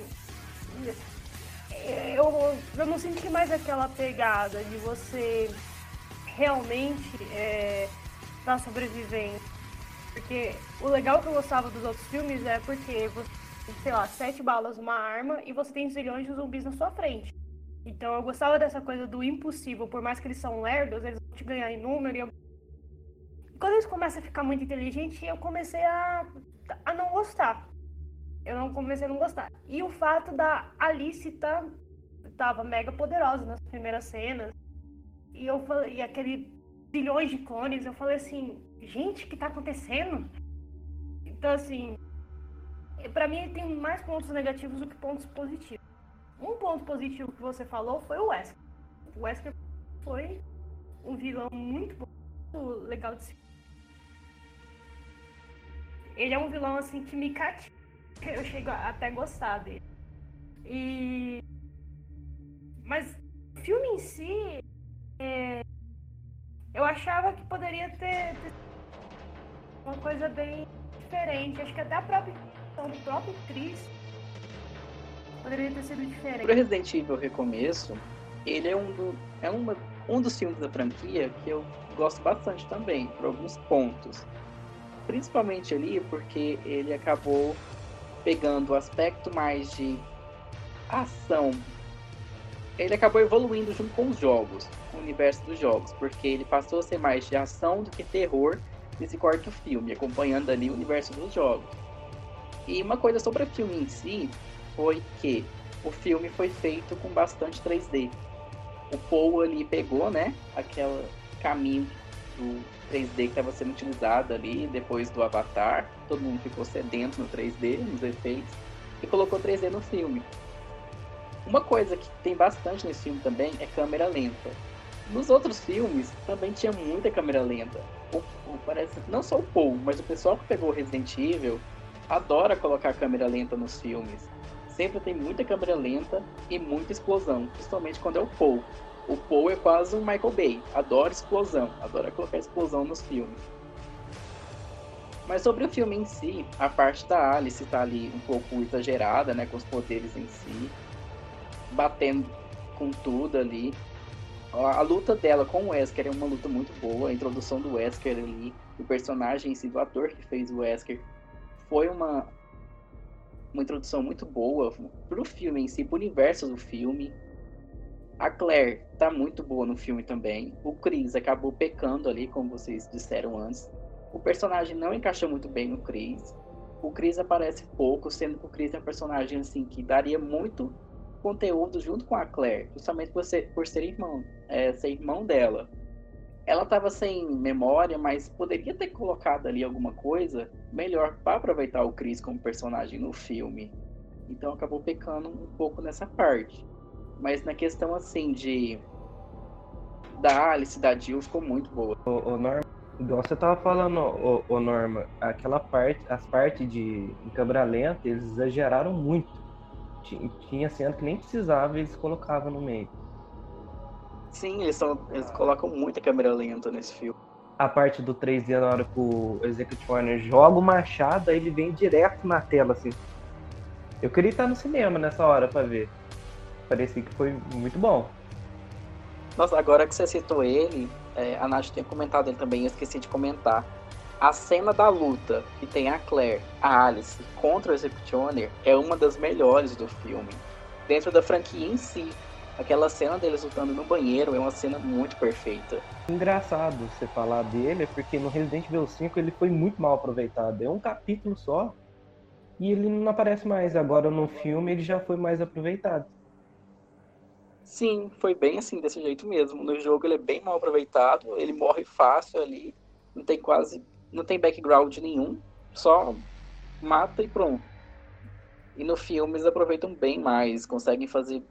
Eu, eu não senti mais aquela pegada de você realmente é, sobrevivendo. Porque o legal que eu gostava dos outros filmes é porque você tem, sei lá, sete balas numa arma e você tem zilhões de zumbis na sua frente. Então eu gostava dessa coisa do impossível, por mais que eles são lerdos, eles vão te ganhar em número. E eu... Quando eles começam a ficar muito inteligentes, eu comecei a, a não gostar. Eu não comecei a não gostar. E o fato da Alice tá, tava mega poderosa nas primeiras cenas. E eu falei, e aquele bilhões de clones, eu falei assim, gente, o que tá acontecendo? Então assim, pra mim tem mais pontos negativos do que pontos positivos. Um ponto positivo que você falou foi o Wesker. o Wesker foi um vilão muito bom, muito legal de se. Ele é um vilão assim que me cativa. Eu chego a até gostar dele. E. Mas o filme em si. é, Eu achava que poderia ter, ter uma coisa bem diferente. Acho que até a própria intenção do próprio Chris poderia ter sido diferente. Pro Resident Evil Recomeço, ele é um, do, é uma, um dos filmes da franquia que eu gosto bastante também, por alguns pontos. Principalmente ali porque ele acabou pegando o aspecto mais de ação. Ele acabou evoluindo junto com os jogos, o universo dos jogos, porque ele passou a ser mais de ação do que terror nesse quarto filme, acompanhando ali o universo dos jogos. E uma coisa sobre o filme em si foi que o filme foi feito com bastante 3D. O Paul ali pegou, né, aquele caminho do 3D que estava sendo utilizado ali depois do Avatar. Todo mundo ficou sedento no 3D, nos efeitos, e colocou 3D no filme. Uma coisa que tem bastante nesse filme também é câmera lenta. Nos outros filmes também tinha muita câmera lenta. O, o- parece não só o Paul, mas o pessoal que pegou Resident Evil adora colocar câmera lenta nos filmes. Sempre tem muita câmera lenta e muita explosão, principalmente quando é o Paul. O Paul é quase um Michael Bay, adora explosão, adora colocar explosão nos filmes. Mas sobre o filme em si, a parte da Alice tá ali um pouco exagerada, né, com os poderes em si, batendo com tudo ali. A, luta dela com o Wesker é uma luta muito boa, a introdução do Wesker ali, o personagem em si, do ator que fez o Wesker, foi uma, uma introdução muito boa pro filme em si, pro universo do filme. A Claire tá muito boa no filme também. O Chris acabou pecando ali, como vocês disseram antes. O personagem não encaixou muito bem no Chris. O Chris aparece pouco, sendo que o Chris é um personagem assim que daria muito conteúdo junto com a Claire, justamente por ser, por ser irmão, é, ser irmão dela. Ela estava sem memória, mas poderia ter colocado ali alguma coisa melhor para aproveitar o Chris como personagem no filme. Então acabou pecando um pouco nessa parte. Mas na questão assim de da Alice, da Jill, ficou muito boa. O, o Norma, igual você tava falando, o, o Norma, aquela parte, as partes de em câmera lenta, eles exageraram muito. Ti- Tinha cena que nem precisava, eles colocavam no meio. Sim, eles, são, eles colocam muita câmera lenta nesse filme. A parte do 3D na hora que o Executive Warner joga o machado, ele vem direto na tela, assim. Eu queria estar no cinema nessa hora pra ver. Parecia que foi muito bom. Nossa, agora que você citou ele, é, a Nath tinha comentado ele também, eu esqueci de comentar. A cena da luta que tem a Claire, a Alice contra o Executioner é uma das melhores do filme. Dentro da franquia em si. Aquela cena deles lutando no banheiro é uma cena muito perfeita. Engraçado você falar dele, é porque no Resident Evil 5 ele foi muito mal aproveitado. É um capítulo só e ele não aparece mais. Agora no filme ele já foi mais aproveitado. Sim, foi bem assim, desse jeito mesmo. No jogo ele é bem mal aproveitado, ele morre fácil ali, não tem quase, não tem background nenhum, só mata e pronto. E no filme eles aproveitam bem mais, conseguem fazer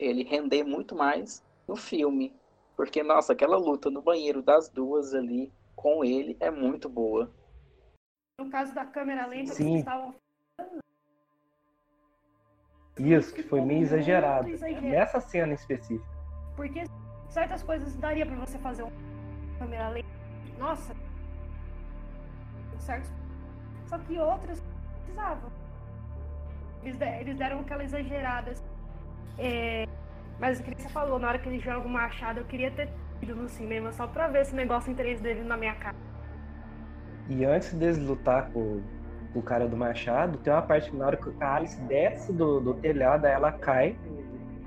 ele render muito mais no filme. Porque, nossa, aquela luta no banheiro das duas ali com ele é muito boa. No caso da câmera lenta, Sim. vocês estavam Isso, que foi meio exagerado. Exagerado. Nessa cena em específico. Porque certas coisas daria pra você fazer uma câmera lenta. Nossa. Certos. Só que outras precisavam. Eles deram aquela exagerada. assim. É, mas o que você falou, na hora que ele joga o machado, eu queria ter ido no cinema só pra ver esse negócio em 3D vindo na minha cara. E antes deles lutar com, com o cara do machado, tem uma parte que na hora que a Alice desce do, do telhado, aí ela cai,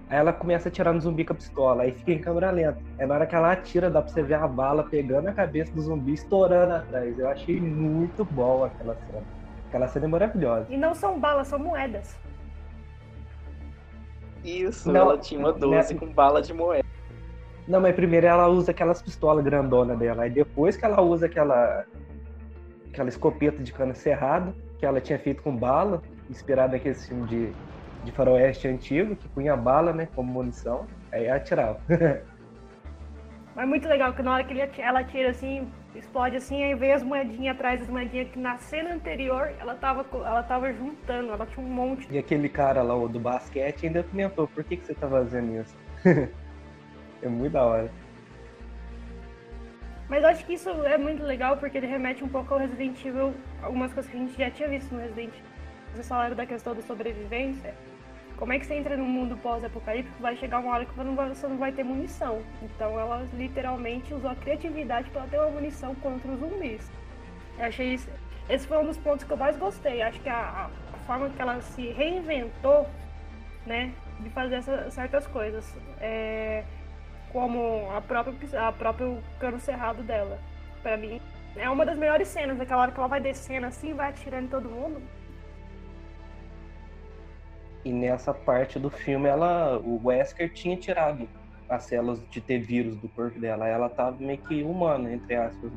aí ela começa a atirar no zumbi com a pistola, aí fica em câmera lenta. É na hora que ela atira, dá pra você ver a bala pegando a cabeça do zumbi, estourando atrás. Eu achei muito bom aquela cena. Aquela cena é maravilhosa. E não são balas, são moedas. Isso, Não, ela tinha uma 12 né? com bala de moeda. Não, mas primeiro ela usa aquelas pistolas grandona dela. Aí depois que ela usa aquela aquela escopeta de cano cerrado, que ela tinha feito com bala, inspirado naquele filme de, de faroeste antigo, que punha bala, né, como munição, aí ela atirava. Mas muito legal que na hora que ele ela tira assim, explode assim, aí vem as moedinhas atrás das moedinhas que na cena anterior ela tava, ela tava juntando, ela tinha um monte. E aquele cara lá, do basquete, ainda comentou, por que, que você tá fazendo isso? é muito da hora. Mas eu acho que isso é muito legal porque ele remete um pouco ao Resident Evil, algumas coisas que a gente já tinha visto no Resident Evil. Vocês falaram da questão da sobrevivência. Como é que você entra num mundo pós-apocalíptico? Vai chegar uma hora que você não vai- você não vai ter munição. Então ela literalmente usou a criatividade para ter uma munição contra os zumbis. Eu achei isso. Esse foi um dos pontos que eu mais gostei. Acho que a, a forma que ela se reinventou, né, de fazer essa- certas coisas. É, como a própria, a próprio cano cerrado dela. Pra mim, é uma das melhores cenas, aquela hora que ela vai descendo assim, vai atirando em todo mundo. E nessa parte do filme, ela, o Wesker tinha tirado as células de ter vírus do corpo dela. Ela tava meio que humana, entre aspas.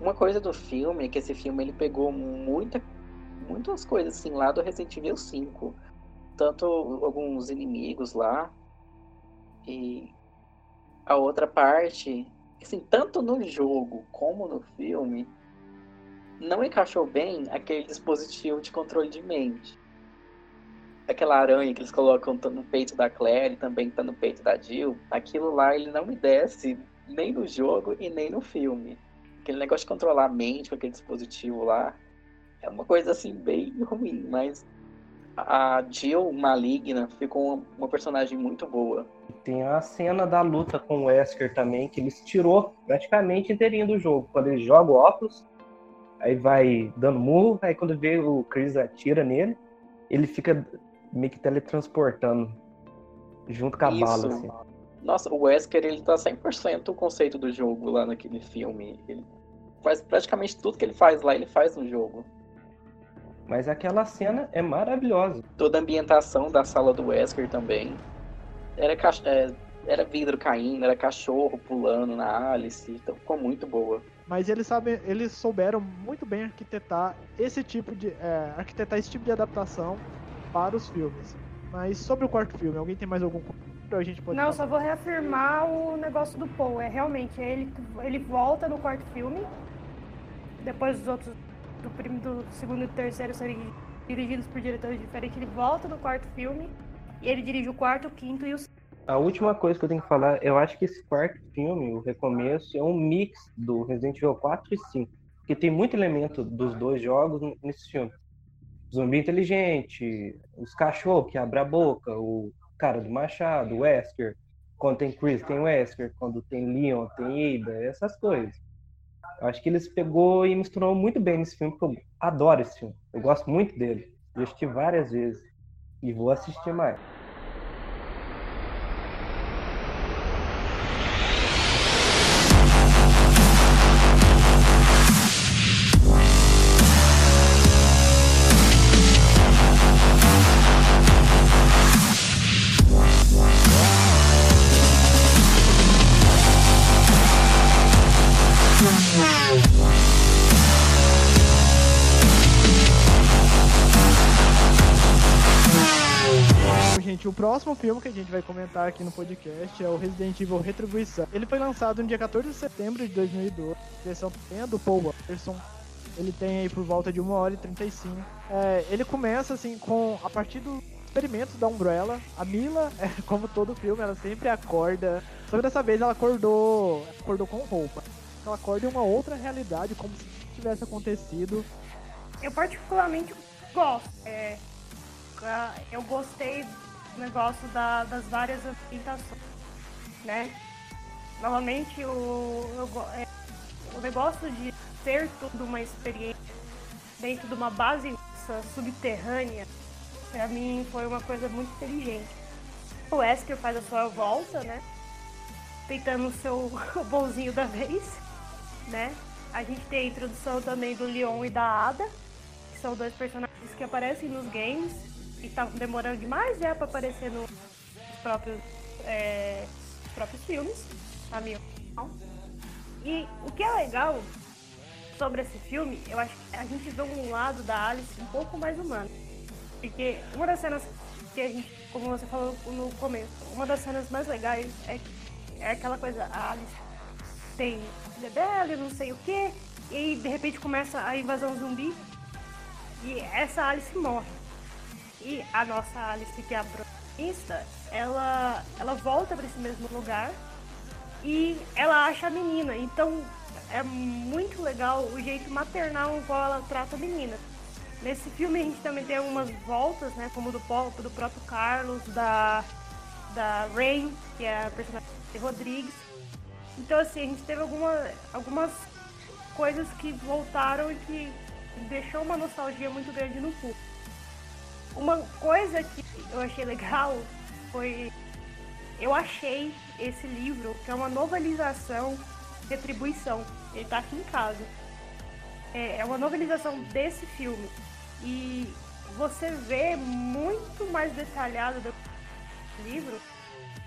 Uma coisa do filme é que esse filme ele pegou muita, muitas coisas assim lá do Resident Evil 5. Tanto alguns inimigos lá. E a outra parte, assim, tanto no jogo como no filme, não encaixou bem aquele dispositivo de controle de mente. Aquela aranha que eles colocam no peito da Claire também tá no peito da Jill, aquilo lá ele não me desce nem no jogo e nem no filme aquele negócio de controlar a mente com aquele dispositivo lá é uma coisa assim bem ruim, mas a Jill maligna ficou uma, personagem muito boa. Tem a cena da luta com o Wesker também, que eles tirou praticamente inteirinho do jogo. Quando ele joga o óculos, aí vai dando murro, aí quando vê o Chris atira nele, ele fica meio que teletransportando junto com a Isso. bala, assim. Nossa, o Wesker ele tá 100% o conceito do jogo lá naquele filme. Ele faz praticamente tudo que ele faz lá, ele faz no jogo. Mas aquela cena é maravilhosa. Toda a ambientação da sala do Wesker também. Era, cach- é, era vidro caindo, era cachorro pulando na Alice, então ficou muito boa. Mas eles sabem, eles souberam muito bem arquitetar esse tipo de é, arquitetar esse tipo de adaptação para os filmes. Mas sobre o quarto filme, alguém tem mais algum comentário? A gente pode Não, falar? só vou reafirmar o negócio do Paul. É realmente, ele, ele volta no quarto filme, depois dos outros, do, prim, do segundo e do terceiro serem dirigidos por diretores diferentes, ele volta no quarto filme e ele dirige o quarto, o quinto e o A última coisa que eu tenho que falar, eu acho que esse quarto filme, o Recomeço, é um mix do Resident Evil 4 e 5. Porque tem muito elemento dos dois jogos nesse filme. Zumbi inteligente, os cachorros que abrem a boca, o cara do machado, o Wesker. Quando tem Chris, tem Wesker. Quando tem Leon, tem Ada, essas coisas. Eu acho que eles pegou e misturou muito bem nesse filme, porque eu adoro esse filme. Eu gosto muito dele. Eu assisti várias vezes. E vou assistir mais. Próximo filme que a gente vai comentar aqui no podcast é o Resident Evil Retribuição. Ele foi lançado no dia 14 de setembro de 2012. A direção é do Paul Anderson. Ele tem aí por volta de 1 hora e 35. É, ele começa assim com a partir dos experimentos da Umbrella. A Mila, é, como todo filme, ela sempre acorda. Só que dessa vez ela acordou, acordou com roupa. Ela acorda em uma outra realidade, como se tivesse acontecido. Eu particularmente gosto. É, eu gostei do negócio da- das várias ambientações, né? Novamente, o, go- é, o negócio de ter tudo uma experiência dentro de uma base russa subterrânea, pra mim foi uma coisa muito inteligente. O Wesker faz a sua volta, né? Tentando o seu o bonzinho da vez, né? A gente tem a introdução também do Leon e da Ada, que são dois personagens que aparecem nos games estavam demorando demais já para aparecer no- nos próprios, é, próprios filmes, na minha opinião. E o que é legal sobre esse filme, eu acho que a gente vê um lado da Alice um pouco mais humano. Porque uma das cenas que a gente, como você falou no começo, uma das cenas mais legais é, é aquela coisa, a Alice tem filha dela não sei o que. E de repente começa a invasão zumbi. E essa Alice morre. E a nossa Alice, que é a protagonista, ela, ela volta para esse mesmo lugar e ela acha a menina. Então é muito legal o jeito maternal qual ela trata a menina. Nesse filme a gente também tem algumas voltas, né? Como do, do próprio Carlos, da, da Rain, que é a personagem de Rodrigues. Então assim, a gente teve alguma, algumas coisas que voltaram e que deixou uma nostalgia muito grande no público. Uma coisa que eu achei legal foi. Eu achei esse livro, que é uma novelização Retribuição. Ele tá aqui em casa. É, é uma novelização desse filme. E você vê muito mais detalhado do livro.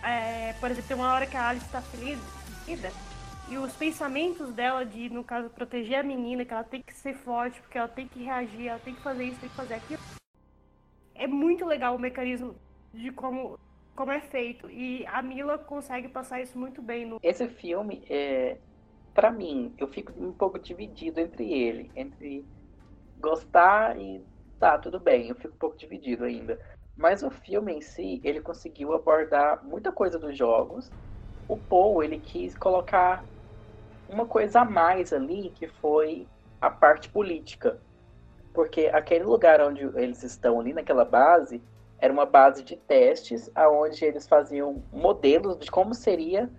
É, por exemplo, tem uma hora que a Alice está feliz e os pensamentos dela de, no caso, proteger a menina, que ela tem que ser forte, porque ela tem que reagir, ela tem que fazer isso, tem que fazer aquilo. É muito legal o mecanismo de como, como é feito. E a Mila consegue passar isso muito bem no. Esse filme, é, para mim, eu fico um pouco dividido entre ele, entre gostar e tá, tudo bem, eu fico um pouco dividido ainda. Mas o filme em si, ele conseguiu abordar muita coisa dos jogos. O Paul, ele quis colocar uma coisa a mais ali, que foi a parte política. Porque aquele lugar onde eles estão ali naquela base era uma base de testes aonde eles faziam modelos de como seria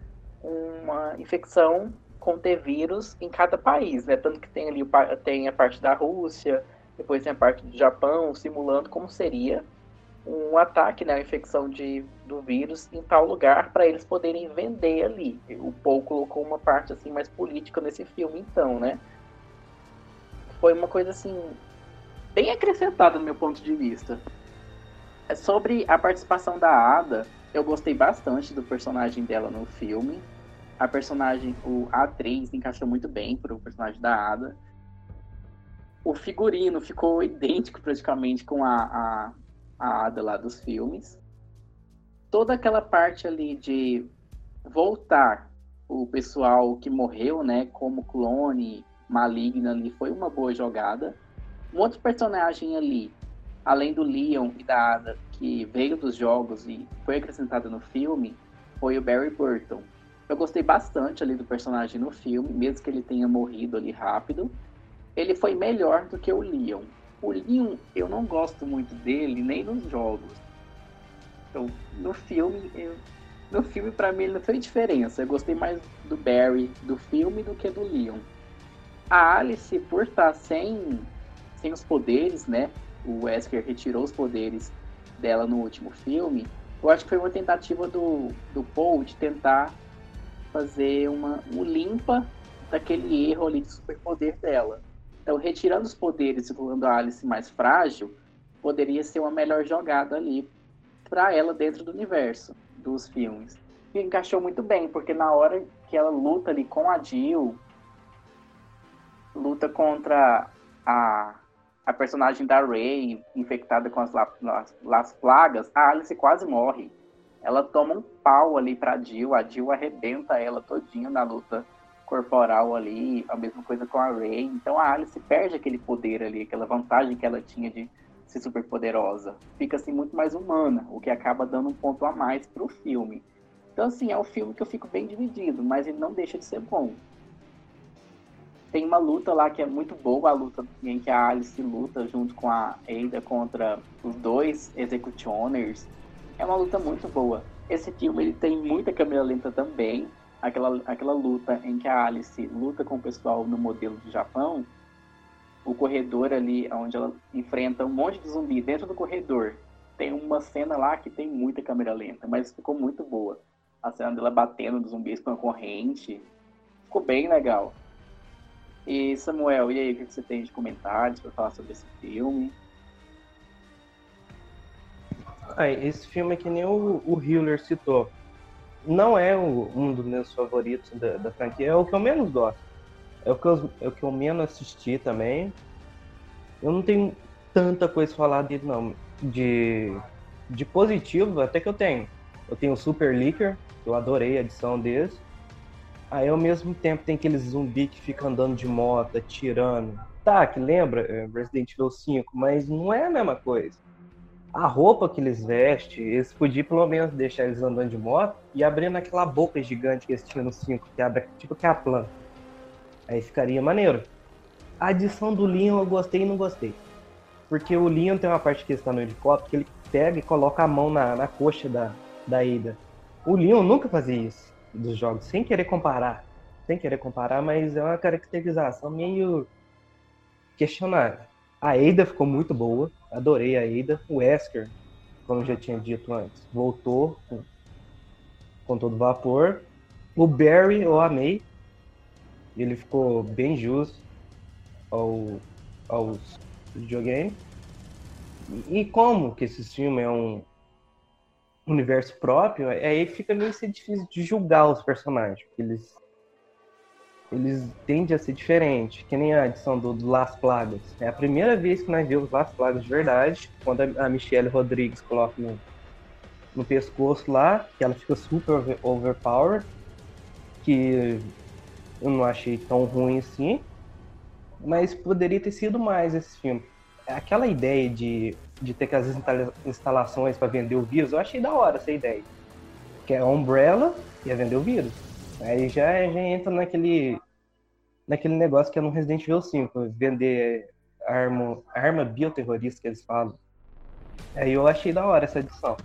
uma infecção com T-vírus em cada país, né? Tanto que tem ali tem a parte da Rússia, depois tem a parte do Japão, simulando como seria um ataque, né, a infecção de, do vírus em tal lugar para eles poderem vender ali. O Paul colocou uma parte assim mais política nesse filme, então, né? Foi uma coisa assim bem acrescentada do meu ponto de vista. É sobre a participação da Ada, eu gostei bastante do personagem dela no filme. A personagem, o, a atriz encaixou muito bem pro personagem da Ada. O figurino ficou idêntico praticamente com a, a a Ada lá dos filmes. Toda aquela parte ali de voltar o pessoal que morreu, né, como clone maligna ali, foi uma boa jogada. Um outro personagem ali, além do Leon e da Ada, que veio dos jogos e foi acrescentado no filme, foi o Barry Burton. Eu gostei bastante ali do personagem no filme, mesmo que ele tenha morrido ali rápido. Ele foi melhor do que o Leon. O Leon, eu não gosto muito dele, nem nos jogos. Então, no filme, eu, no filme para mim ele não fez diferença. Eu gostei mais do Barry do filme do que do Leon. A Alice, por estar sem, sem os poderes, né? O Wesker retirou os poderes dela no último filme. Eu acho que foi uma tentativa do, do Paul de tentar fazer uma um limpa daquele erro ali de superpoder dela. Então, retirando os poderes e colocando a Alice mais frágil, poderia ser uma melhor jogada ali para ela dentro do universo dos filmes. E encaixou muito bem, porque na hora que ela luta ali com a Jill, luta contra a, a personagem da Rey, infectada com as, las, plagas, a Alice quase morre. Ela toma um pau ali pra Jill, a Jill arrebenta ela todinha na luta corporal ali, a mesma coisa com a Rey. Então a Alice perde aquele poder ali, aquela vantagem que ela tinha de ser super poderosa. Fica assim muito mais humana, o que acaba dando um ponto a mais pro filme. Então assim, é um filme que eu fico bem dividido, mas ele não deixa de ser bom. Tem uma luta lá que é muito boa, a luta em que a Alice luta junto com a Ada contra os dois Executioners. É uma luta muito boa. Esse filme ele tem muita câmera lenta também, aquela, aquela luta em que a Alice luta com o pessoal no modelo do Japão, o corredor ali, onde ela enfrenta um monte de zumbi dentro do corredor, tem uma cena lá que tem muita câmera lenta, mas ficou muito boa. A cena dela batendo nos zumbis com a corrente, ficou bem legal. E Samuel, e aí, o que você tem de comentários para falar sobre esse filme? Ah, esse filme é que nem o, o Hiller citou não é o, um dos meus favoritos da, da, franquia, é o que eu menos gosto. É o que eu, é o que eu menos assisti também. Eu não tenho tanta coisa falar dele, não. De, de positivo, até que eu tenho. Eu tenho o Super Leaker, eu adorei a edição desse. Aí ao mesmo tempo tem aqueles zumbi que fica andando de moto, atirando. Tá, que lembra é, Resident Evil 5, mas não é a mesma coisa. A roupa que eles vestem, eles podiam pelo menos deixar eles andando de moto e abrindo aquela boca gigante que eles tinham no 5, que abre tipo que é a planta. Aí ficaria maneiro. A adição do Leon eu gostei e não gostei. Porque o Leon tem uma parte que está no helicóptero que ele pega e coloca a mão na, na coxa da, da Ada. O Leon nunca fazia isso dos jogos, sem querer comparar. Sem querer comparar, mas é uma caracterização meio questionável. A Ada ficou muito boa, adorei a Ada. O Wesker, como já tinha dito antes, voltou com, com todo vapor. O Barry eu amei. Ele ficou bem justo ao, aos videogames. E como que esse filme é um universo próprio, aí fica meio ser difícil de julgar os personagens, porque eles eles tendem a ser diferentes, que nem a edição do, do Las Plagas. É a primeira vez que nós vemos Las Plagas de verdade, quando a, a Michelle Rodrigues coloca no, no pescoço lá, que ela fica super over, overpowered, que eu não achei tão ruim assim, mas poderia ter sido mais esse filme. Aquela ideia de, de ter que as instalações para vender o vírus, eu achei da hora essa ideia. Que é a Umbrella ia vender o vírus. Aí já, já entra naquele, naquele negócio que é no Resident Evil 5, vender arma, arma bioterrorista que eles falam. Aí eu achei da hora essa edição.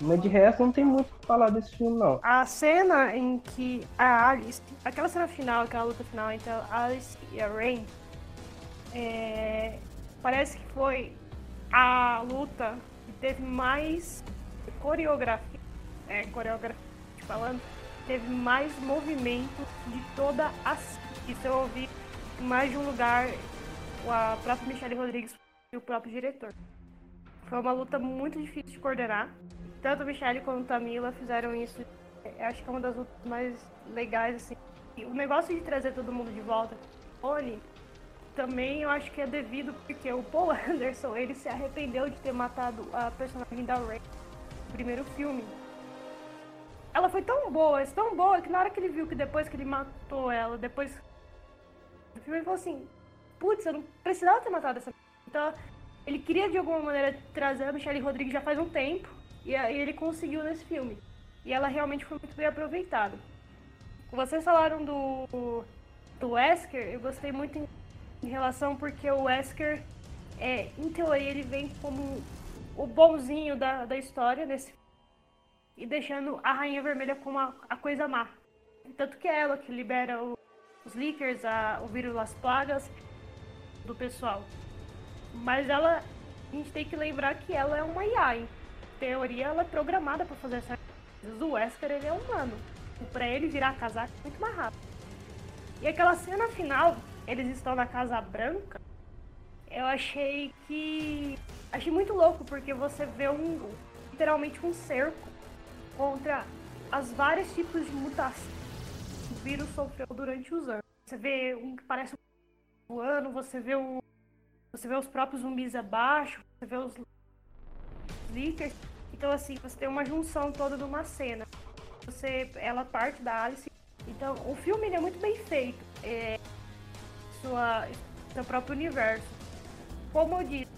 Mas de resto não tem muito o que falar desse filme, não. A cena em que a Alice. Aquela cena final, aquela luta final entre a Alice e a Rain. É, parece que foi a luta que teve mais coreografia. É, coreografia falando teve mais movimento de toda a Isso eu ouvi em mais de um lugar a própria Michelle Rodrigues e o próprio diretor. Foi uma luta muito difícil de coordenar. Tanto a Michelle quanto a Mila fizeram isso. Eu acho que é uma das lutas mais legais, assim. E o negócio de trazer todo mundo de volta, Oni, também eu acho que é devido porque o Paul Anderson, ele se arrependeu de ter matado a personagem da Ray no primeiro filme ela foi tão boa, tão boa, que na hora que ele viu que depois que ele matou ela, depois do filme, ele falou assim: Putz, eu não precisava ter matado essa. Então, ele queria de alguma maneira trazer a Michelle Rodrigues já faz um tempo, e aí ele conseguiu nesse filme. E ela realmente foi muito bem aproveitada. Vocês falaram do, do Wesker, eu gostei muito em, relação porque o Wesker, é, em teoria, ele vem como o bonzinho da, da história nesse e deixando a Rainha Vermelha como a, a coisa má. Tanto que é ela que libera o, os leakers, a, o vírus das plagas do pessoal. Mas ela, a gente tem que lembrar que ela é uma IA. Em teoria, ela é programada para fazer essa coisa. O Wesker, ele é humano. E para ele virar casaco é muito mais rápido. E aquela cena final, eles estão na Casa Branca, eu achei que... Achei muito louco, porque você vê um... Literalmente um cerco contra as vários tipos de mutações que o vírus sofreu durante os anos. Você vê um que parece um voando, você vê o você vê os próprios zumbis abaixo, você vê os leakers. Então assim, você tem uma junção toda de uma cena. Você, ela parte da Alice. Então, o filme é muito bem feito. É, sua, seu próprio universo. Como eu disse,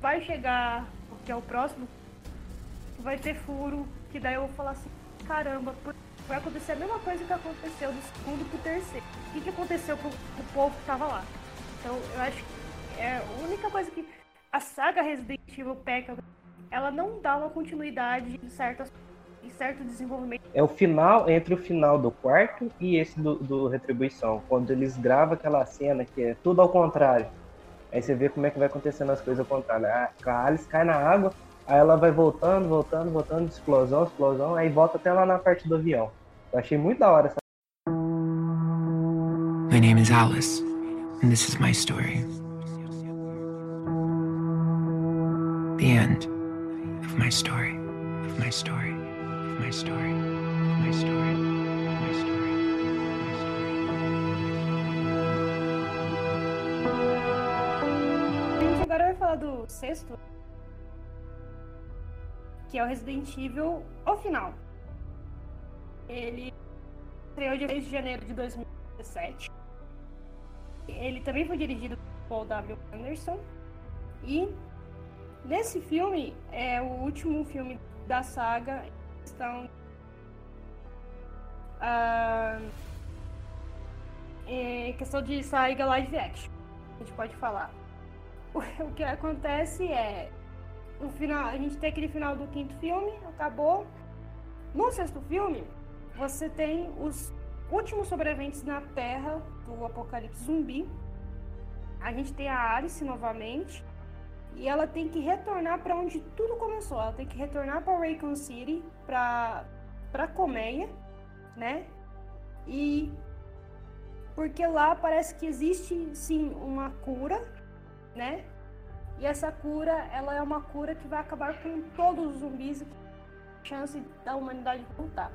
vai chegar, que é o próximo, vai ter furo, que daí eu vou falar assim, caramba, vai acontecer a mesma coisa que aconteceu do segundo pro terceiro. O que, que aconteceu pro, pro povo que tava lá? Então eu acho que é a única coisa que a saga Resident Evil peca, ela não dá uma continuidade em certas em certo desenvolvimento. É o final, entre o final do quarto e esse do, do Retribuição, quando eles gravam aquela cena que é tudo ao contrário. Aí você vê como é que vai acontecendo as coisas ao contrário. A Alice cai na água, Aí ela vai voltando, voltando, voltando, explosão, explosão, aí volta até lá na parte do avião. Eu achei muito da hora essa. My name is Alice, and this is my story. The end of my story, of my story, my story, my story, of my story. A gente agora vai falar do sexto que é o Resident Evil ao final. Ele estreou dia 6 de janeiro de 2017. Ele também foi dirigido por Paul W. Anderson. E nesse filme, é o último filme da saga. Estão. ah, em questão de saga live action, a gente pode falar. O que acontece é. No final, a gente tem aquele final do quinto filme, acabou. No sexto filme, você tem os últimos sobreviventes na Terra do apocalipse zumbi. A gente tem a Alice novamente. E ela tem que retornar para onde tudo começou. Ela tem que retornar para Raycon City, para para Colmeia, né? E porque lá parece que existe sim uma cura, né? E essa cura, ela é uma cura que vai acabar com todos os zumbis chance da humanidade voltar.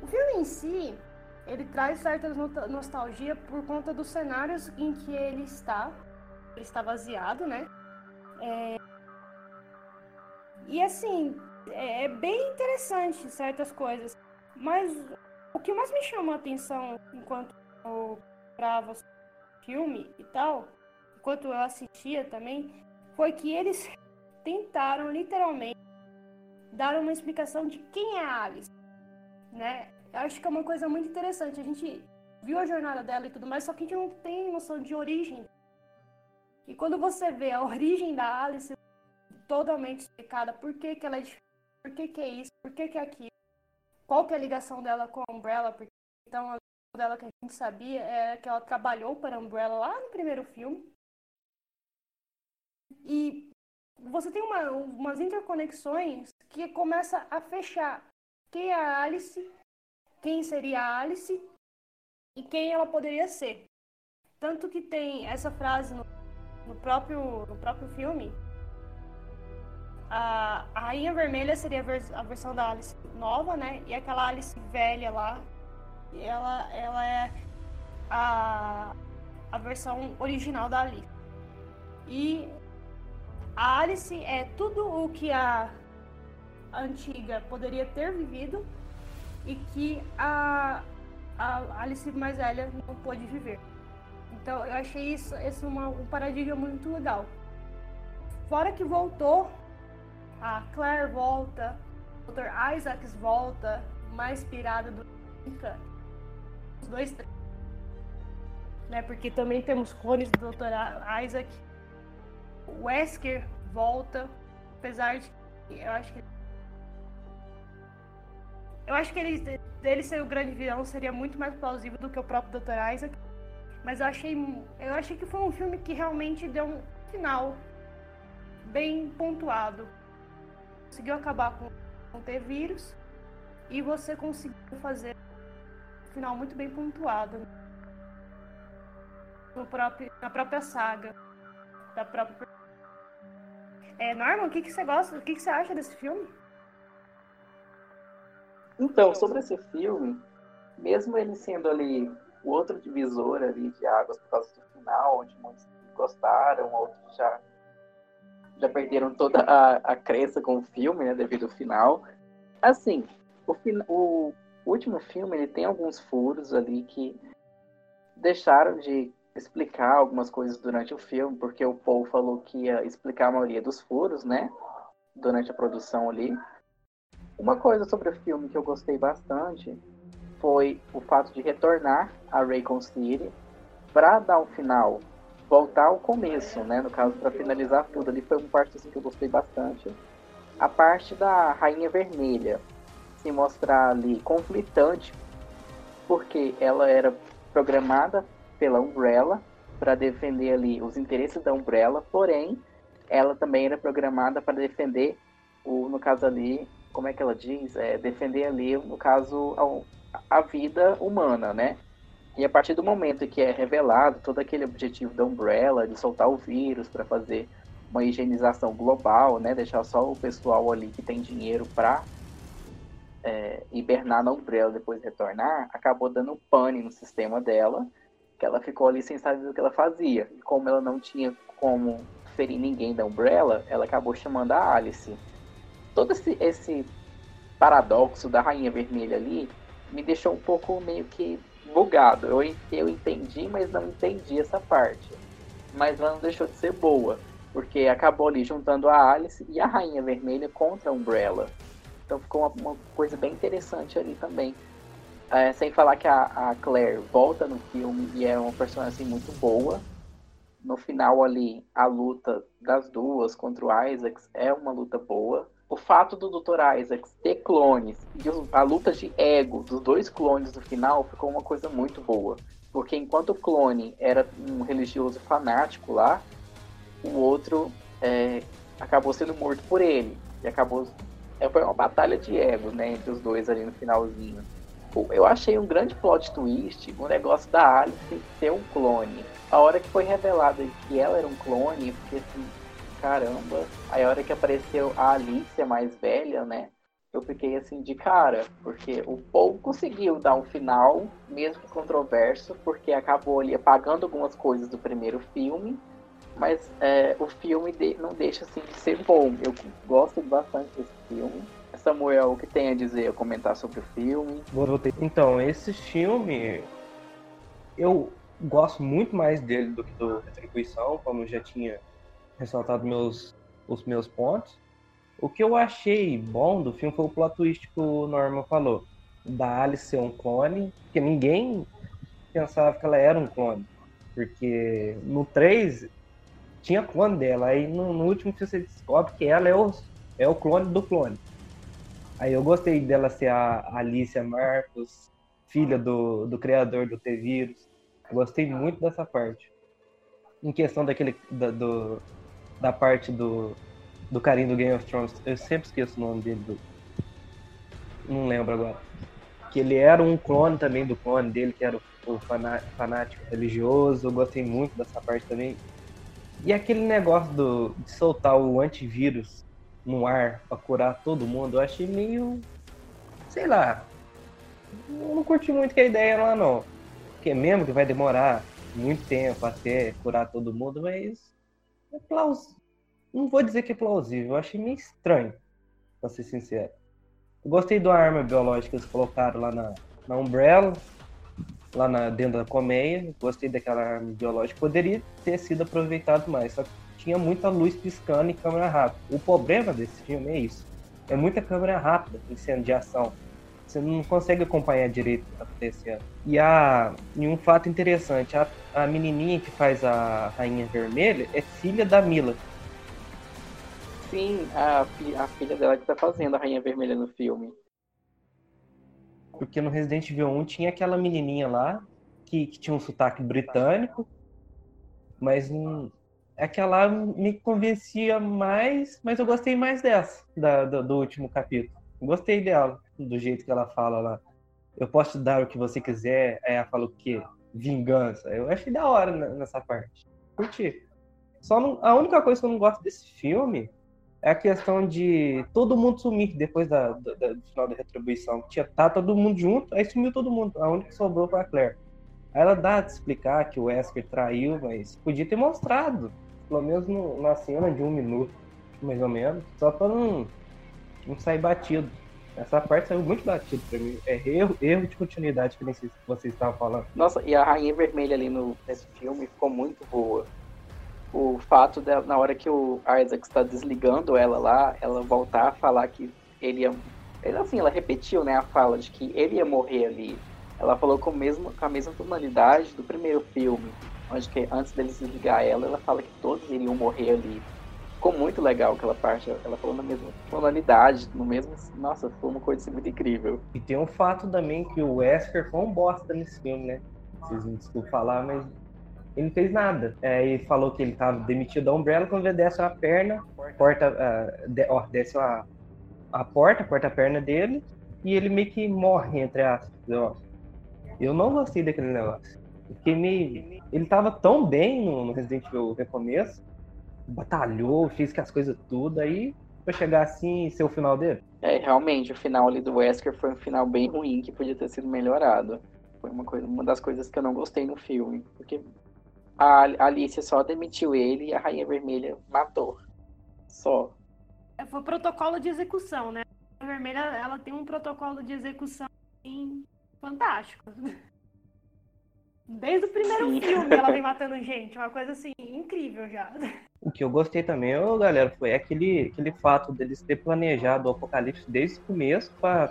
O filme em si, ele traz certa no- nostalgia por conta dos cenários em que ele está. Ele está vaziado, né? É, E assim, é é bem interessante certas coisas. Mas o que mais me chamou a atenção enquanto eu gravo o filme e tal, enquanto eu assistia também, foi que eles tentaram literalmente dar uma explicação de quem é a Alice, né? Eu acho que é uma coisa muito interessante. A gente viu a jornada dela e tudo mais, só que a gente não tem noção de origem. E quando você vê a origem da Alice totalmente explicada, por que, que ela é diferente, por que, que é isso, por que, que é aquilo, qual que é a ligação dela com a Umbrella, porque então a ligação dela que a gente sabia é que ela trabalhou para a Umbrella lá no primeiro filme. E você tem uma, umas interconexões que começa a fechar quem é a Alice, quem seria a Alice e quem ela poderia ser. Tanto que tem essa frase no, no próprio, no próprio filme. A, a Rainha Vermelha seria a, a versão da Alice nova, né? E aquela Alice velha lá, ela, ela é a, a versão original da Alice. E a Alice é tudo o que a antiga poderia ter vivido e que a, a Alice mais velha não pôde viver. Então eu achei isso, esse uma, um paradigma muito legal. Fora que voltou, a Claire volta, o Dr. Isaacs volta, mais pirada do nunca. Os dois. Né, porque também temos clones do Dr. Isaac. O Wesker volta, apesar de eu acho que eu acho que ele, dele ser o grande vilão seria muito mais plausível do que o próprio Dr. Isaac. Mas eu achei, eu achei que foi um filme que realmente deu um final bem pontuado. Conseguiu acabar com com ter vírus e você conseguiu fazer um final muito bem pontuado no próprio, na própria saga da própria. É, Norman, o que, que você gosta? O que, que você acha desse filme? Então, sobre esse filme, mesmo ele sendo ali o outro divisor ali de águas por causa do final, onde muitos gostaram, outros já, já perderam toda a, a crença com o filme, né, devido ao final. Assim, o, o último filme, ele tem alguns furos ali que deixaram de explicar algumas coisas durante o filme, porque o Paul falou que ia explicar a maioria dos furos, né, durante a produção ali. Uma coisa sobre o filme que eu gostei bastante foi o fato de retornar a Raycon City para dar um final, voltar ao começo, né? No caso, para finalizar tudo. Ali foi uma parte assim, que eu gostei bastante. A parte da Rainha Vermelha se mostrar ali conflitante, porque ela era programada pela Umbrella para defender ali os interesses da Umbrella, porém ela também era programada para defender o, no caso ali, como é que ela diz? É, defender ali, no caso, a vida humana, né? E a partir do momento que é revelado todo aquele objetivo da Umbrella de soltar o vírus para fazer uma higienização global, né? Deixar só o pessoal ali que tem dinheiro para hibernar na Umbrella depois retornar, acabou dando um pane no sistema dela, que ela ficou ali sem saber o que ela fazia. E como ela não tinha como ferir ninguém da Umbrella, ela acabou chamando a Alice. Todo esse, esse paradoxo da Rainha Vermelha ali me deixou um pouco meio que bugado. Eu, eu entendi, mas não entendi essa parte. Mas ela não deixou de ser boa, porque acabou ali juntando a Alice e a Rainha Vermelha contra a Umbrella. Então ficou uma, uma coisa bem interessante ali também. É, sem falar que a, a Claire volta no filme e é uma personagem muito boa. No final ali, a luta das duas contra o Isaacs é uma luta boa. O fato do Dr. Isaacs ter clones e a luta de ego dos dois clones no final ficou uma coisa muito boa. Porque enquanto o clone era um religioso fanático lá, o outro é, acabou sendo morto por ele. E acabou. É, foi uma batalha de egos, né? Entre os dois ali no finalzinho. Eu achei um grande plot twist o negócio da Alice ser um clone. A hora que foi revelado que ela era um clone, fiquei assim, caramba. Aí a hora que apareceu a Alicia mais velha, né? Eu fiquei assim de cara, porque o Paul conseguiu dar um final, mesmo controverso, porque acabou ali apagando algumas coisas do primeiro filme, mas é, o filme de- não deixa assim de ser bom. Eu gosto bastante desse filme. Samuel, o que tem a dizer, a comentar sobre o filme? Então, esse filme, eu gosto muito mais dele do que do Retribuição, como já tinha ressaltado meus, os meus pontos. O que eu achei bom do filme foi o plot twist que o Norman falou. Da Alice ser um clone, que ninguém pensava que ela era um clone. Porque no 3 tinha clone dela, aí no, no último você descobre que ela é o, é o clone do clone. Aí eu gostei dela ser a Alicia Marcos, filha do, do criador do T-Vírus. Gostei muito dessa parte. Em questão daquele da, do, da parte do, do carinho do Game of Thrones, eu sempre esqueço o nome dele. Do, não lembro agora. Que ele era um clone também do clone dele, que era o, o faná- fanático religioso. Eu gostei muito dessa parte também. E aquele negócio do, de soltar o antivírus no ar pra curar todo mundo, eu achei meio. sei lá. Não curti muito que a ideia lá não. Porque mesmo que vai demorar muito tempo até curar todo mundo, mas. É plaus... Não vou dizer que é plausível, eu achei meio estranho, pra ser sincero. Eu gostei da arma biológica que eles colocaram lá na, na Umbrella, lá na, dentro da colmeia. Gostei daquela arma biológica. Poderia ter sido aproveitado mais, só que tinha muita luz piscando e câmera rápida. O problema desse filme é isso. É muita câmera rápida em cena de ação. Você não consegue acompanhar direito o que está acontecendo. E, a, e um fato interessante, a, a menininha que faz a Rainha Vermelha é filha da Mila. Sim, a, a filha dela que tá fazendo a Rainha Vermelha no filme. Porque no Resident Evil 1 tinha aquela menininha lá que, que tinha um sotaque britânico, mas hum, aquela me convencia mais, mas eu gostei mais dessa, da, do, do último capítulo. Gostei dela, do jeito que ela fala lá. Eu posso te dar o que você quiser. Aí ela fala o quê? Vingança. Eu achei da hora ne- nessa parte. Curti. Só não- a única coisa que eu não gosto desse filme é a questão de todo mundo sumir depois da, da- da- do final da retribuição. Tinha, tá todo mundo junto, aí sumiu todo mundo. A única que sobrou foi a Claire. Aí ela dá de explicar que o Wesker traiu, mas podia ter mostrado. Pelo menos no- na cena de um minuto, mais ou menos. Só pra não, não sair batido. Essa parte saiu muito batido pra mim. É erro, erro de continuidade que vocês- estavam falando. Nossa, e a Rainha Vermelha ali no, nesse filme ficou muito boa. O fato dela, na hora que o Isaac está desligando ela lá, ela voltar a falar que ele ia. Ele, assim, ela repetiu né, a fala de que ele ia morrer ali. Ela falou com, mesmo, com a mesma tonalidade do primeiro filme, onde que antes dele desligar ela, ela fala que todos iriam morrer ali. Ficou muito legal aquela parte, ela falou na mesma tonalidade, no mesmo. Nossa, foi uma coisa assim, muito incrível. E tem um fato também que o Wesker foi um bosta nesse filme, né? Vocês me desculpem falar, mas ele não fez nada. É, ele falou que ele tava demitido da Umbrella, quando ele desce a perna, porta, ah, de- ó, desce a, a porta, corta a perna dele, e ele meio que morre, entre aspas. Ó. Eu não gostei daquele negócio. Fiquei meio... Ele tava tão bem no, no Resident Evil Recomeço, batalhou, fez que as coisas tudo, aí pra chegar assim e ser o final dele. É, realmente, o final ali do Wesker foi um final bem ruim, que podia ter sido melhorado. Foi uma, coisa, uma das coisas que eu não gostei no filme. Porque a a Alicia só demitiu ele e a Rainha Vermelha matou. Só. É, Foi protocolo de execução, né? A vermelha, ela tem um protocolo de execução bem fantástico. Desde o primeiro Sim. filme ela vem matando gente, uma coisa assim, incrível já. O que eu gostei também, ô, galera, foi aquele, aquele fato deles ter planejado o apocalipse desde o começo para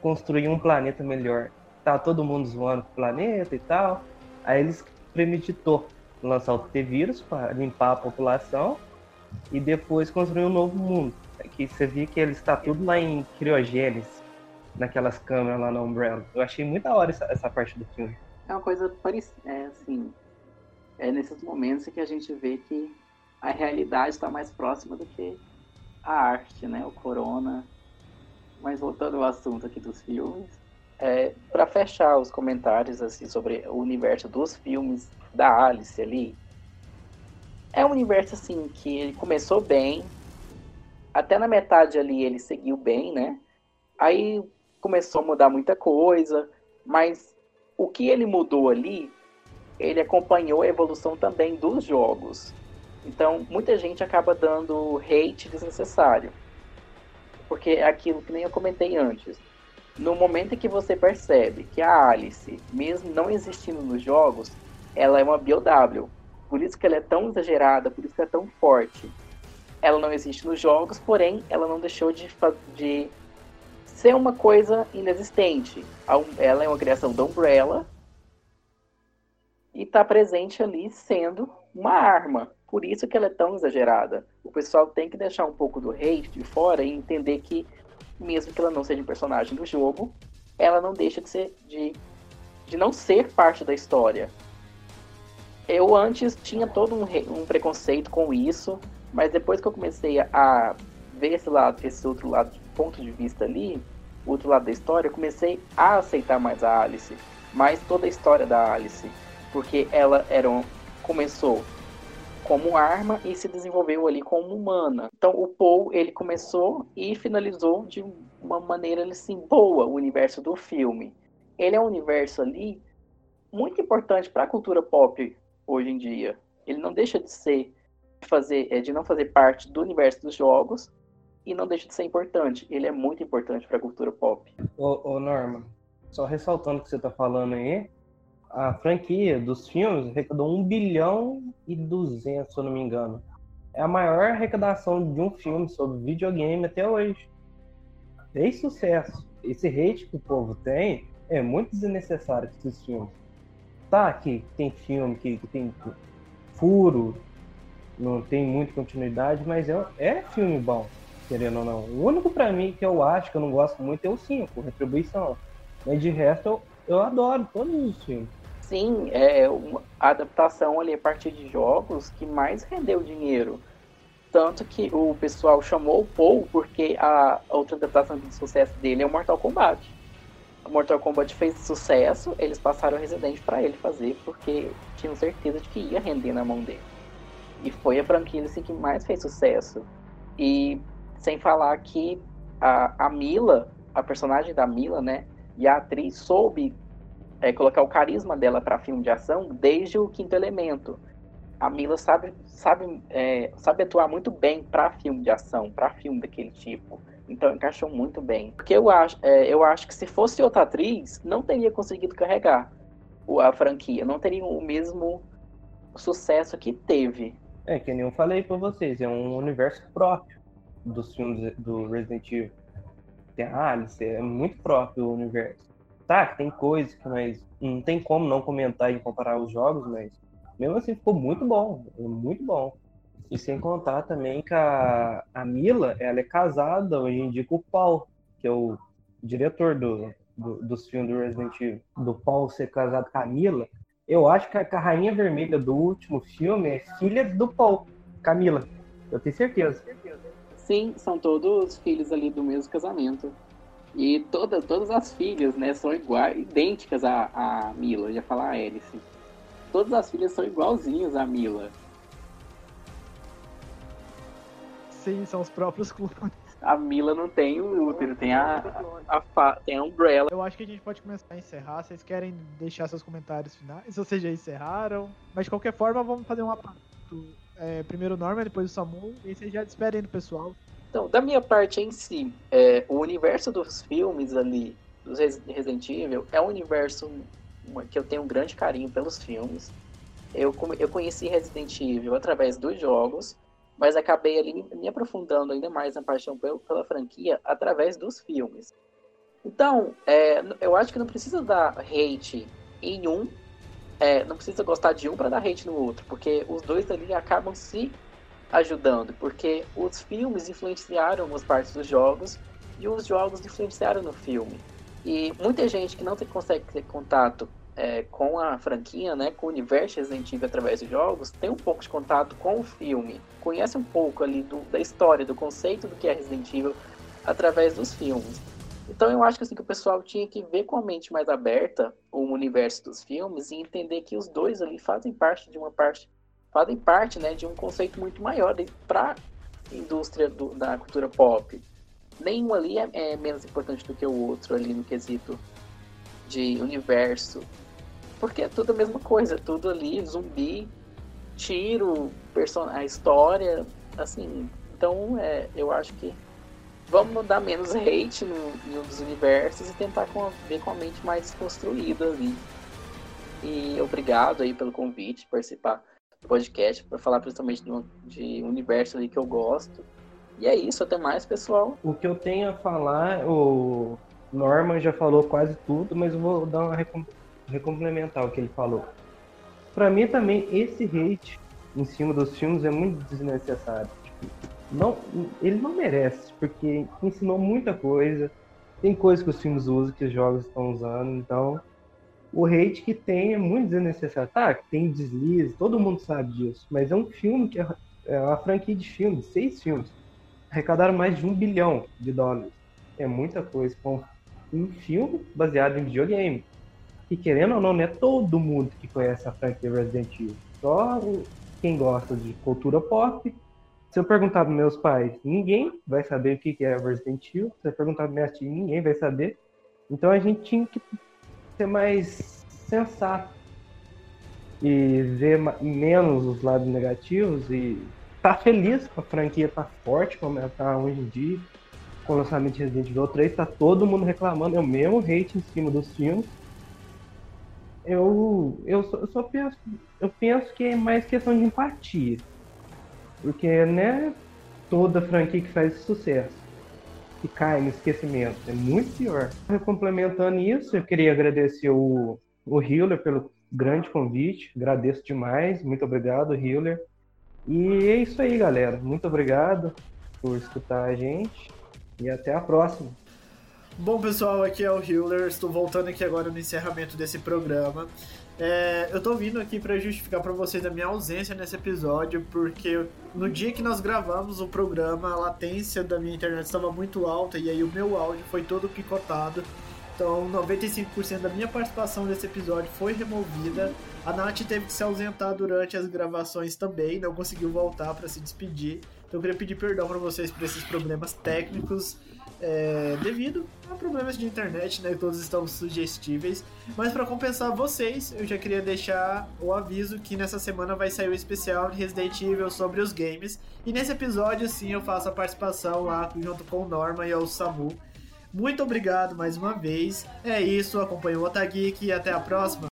construir um planeta melhor. Tá todo mundo zoando o planeta e tal. Aí eles premeditou lançar o T-Vírus para limpar a população e depois construir um novo mundo. Que você vê que ele está tudo lá em criogênese, naquelas câmeras lá na Umbrella. Eu achei muito da hora essa, essa parte do filme. É uma coisa parecida, é assim, é nesses momentos que a gente vê que a realidade está mais próxima do que a arte, né? O corona. Mas voltando ao assunto aqui dos filmes, é, para fechar os comentários assim sobre o universo dos filmes da Alice ali, é um universo assim que ele começou bem, até na metade ali ele seguiu bem, né? Aí começou a mudar muita coisa, mas o que ele mudou ali, ele acompanhou a evolução também dos jogos. Então, muita gente acaba dando hate desnecessário. Porque é aquilo que nem eu comentei antes. No momento em que você percebe que a Alice, mesmo não existindo nos jogos, ela é uma BioW. Por isso que ela é tão exagerada, por isso que ela é tão forte. Ela não existe nos jogos, porém, ela não deixou de, de ser uma coisa inexistente. Ela é uma criação da Umbrella e está presente ali sendo uma arma. Por isso que ela é tão exagerada. O pessoal tem que deixar um pouco do hate de fora e entender que, mesmo que ela não seja um personagem do jogo, ela não deixa de ser de, de não ser parte da história. Eu antes tinha todo um, um preconceito com isso, mas depois que eu comecei a ver esse lado, esse outro lado, ponto de vista ali, outro lado da história, eu comecei a aceitar mais a Alice, mais toda a história da Alice, porque ela era um, começou como arma e se desenvolveu ali como humana. Então o Paul ele começou e finalizou de uma maneira assim boa o universo do filme. Ele é um universo ali muito importante para a cultura pop hoje em dia. Ele não deixa de ser de fazer é, de não fazer parte do universo dos jogos e não deixa de ser importante. Ele é muito importante para a cultura pop. Ô, ô Norma, só ressaltando o que você tá falando aí, a franquia dos filmes arrecadou 1 bilhão e 200, se eu não me engano. É a maior arrecadação de um filme sobre videogame até hoje. Fez sucesso. Esse hate que o povo tem é muito desnecessário com esses filmes. Tá, que tem filme que, que tem furo, não tem muita continuidade, mas é, é filme bom, querendo ou não. O único pra mim que eu acho que eu não gosto muito é o 5, Retribuição. Mas de resto eu, eu adoro todos os filmes. Sim, é uma adaptação ali a partir de jogos que mais rendeu dinheiro. Tanto que o pessoal chamou o Paul porque a outra adaptação de sucesso dele é o Mortal Kombat. O Mortal Kombat fez sucesso, eles passaram o Resident para ele fazer porque tinham certeza de que ia render na mão dele. E foi a franquia assim, que mais fez sucesso. E sem falar que a, a Mila, a personagem da Mila, né, e a atriz soube é, colocar o carisma dela para filme de ação desde o Quinto Elemento. A Mila sabe sabe é, sabe atuar muito bem para filme de ação, para filme daquele tipo. Então encaixou muito bem. Porque eu acho, é, eu acho que se fosse outra atriz, não teria conseguido carregar a franquia, não teria o mesmo sucesso que teve. É, que nem eu falei pra vocês, é um universo próprio dos filmes do Resident Evil. Tem a Alice, é muito próprio o universo. Tá, que tem coisas que mas não tem como não comentar e comparar os jogos, mas mesmo assim ficou muito bom, muito bom. E sem contar também que a, a Mila, ela é casada hoje em dia com o Paul, que é o diretor do, do- dos filmes do Resident Evil. Do Paul ser casado com a Mila, eu acho que a, a Rainha Vermelha do último filme é filha do Paul, Camila. Eu tenho certeza. Sim, são todos filhos ali do mesmo casamento. E toda, todas as filhas, né, são iguais, idênticas à, à Mila, eu ia falar a Alice. Todas as filhas são igualzinhas à Mila. Sim, são os próprios clones. A Mila não tem o útero, tem a, a, fa- tem a Umbrella. Eu acho que a gente pode começar a encerrar. Vocês querem deixar seus comentários finais? Ou já encerraram? Mas de qualquer forma, vamos fazer uma parte. É, primeiro o Norman, depois o Samu. E vocês já despedem do pessoal. Então, da minha parte em si, é, o universo dos filmes ali, dos Resident Evil é um universo que eu tenho um grande carinho pelos filmes. Eu, eu conheci Resident Evil através dos jogos, mas acabei ali me aprofundando ainda mais na paixão pela, pela franquia através dos filmes. Então, é, eu acho que não precisa dar hate em um, é, não precisa gostar de um para dar hate no outro, porque os dois ali acabam se ajudando, porque os filmes influenciaram as partes dos jogos e os jogos influenciaram no filme. E muita gente que não tem, consegue ter contato é, com a franquia, né, com o universo Resident Evil através dos jogos, tem um pouco de contato com o filme, conhece um pouco ali do, da história, do conceito do que é Resident Evil através dos filmes. Então eu acho que, assim, que o pessoal tinha que ver com a mente mais aberta o universo dos filmes e entender que os dois ali fazem parte de uma parte, fazem parte, né, de um conceito muito maior para a indústria do, da cultura pop. Nenhum ali é, é menos importante do que o outro ali no quesito de universo, porque é tudo a mesma coisa, tudo ali, zumbi, tiro, person a história, assim. Então, é, eu acho que vamos dar menos hate no, nos universos e tentar com, ver com a mente mais construída ali. E obrigado aí pelo convite, participar podcast, para falar principalmente de um, de universo ali que eu gosto. E é isso, até mais, pessoal. O que eu tenho a falar, o Norman já falou quase tudo, mas eu vou dar uma recomplementar o que ele falou. Para mim também esse hate em cima dos filmes é muito desnecessário. Não, ele não merece, porque ensinou muita coisa. Tem coisas que os filmes usam que os jogos estão usando, então o hate que tem é muito desnecessário. Tá, tem deslize, todo mundo sabe disso, mas é um filme que é, é uma franquia de filmes, seis filmes. Arrecadaram mais de um bilhão de dólares. É muita coisa. Com um filme baseado em videogame. E querendo ou não, não é todo mundo que conhece a franquia Resident Evil. Só quem gosta de cultura pop. Se eu perguntar para meus pais, ninguém vai saber o que é Resident Evil. Se eu perguntar para minha tia, ninguém vai saber. Então a gente tinha que ser mais sensato e ver menos os lados negativos e tá feliz com a franquia tá forte como ela está hoje em dia com o lançamento de Resident Evil 3, tá todo mundo reclamando, é o mesmo hate em cima dos filmes. Eu, eu, só, eu só penso, eu penso que é mais questão de empatia. Porque né toda franquia que faz sucesso que cai no esquecimento. É muito pior. Complementando isso, eu queria agradecer o, o Hiller pelo grande convite. Agradeço demais. Muito obrigado, Hiller. E é isso aí, galera. Muito obrigado por escutar a gente e até a próxima. Bom, pessoal, aqui é o Hiller. Estou voltando aqui agora no encerramento desse programa. É, eu tô vindo aqui para justificar para vocês a minha ausência nesse episódio, porque no dia que nós gravamos o programa, a latência da minha internet estava muito alta e aí o meu áudio foi todo picotado. Então, 95% da minha participação nesse episódio foi removida. A Nath teve que se ausentar durante as gravações também, não conseguiu voltar para se despedir. Então eu queria pedir perdão para vocês por esses problemas técnicos é, devido a problemas de internet, né? Todos estão sugestíveis. Mas para compensar vocês, eu já queria deixar o aviso que nessa semana vai sair o especial de Resident Evil sobre os games. E nesse episódio, sim, eu faço a participação lá junto com o Norma e o Samu. Muito obrigado mais uma vez. É isso, acompanhe o Otageek e até a próxima.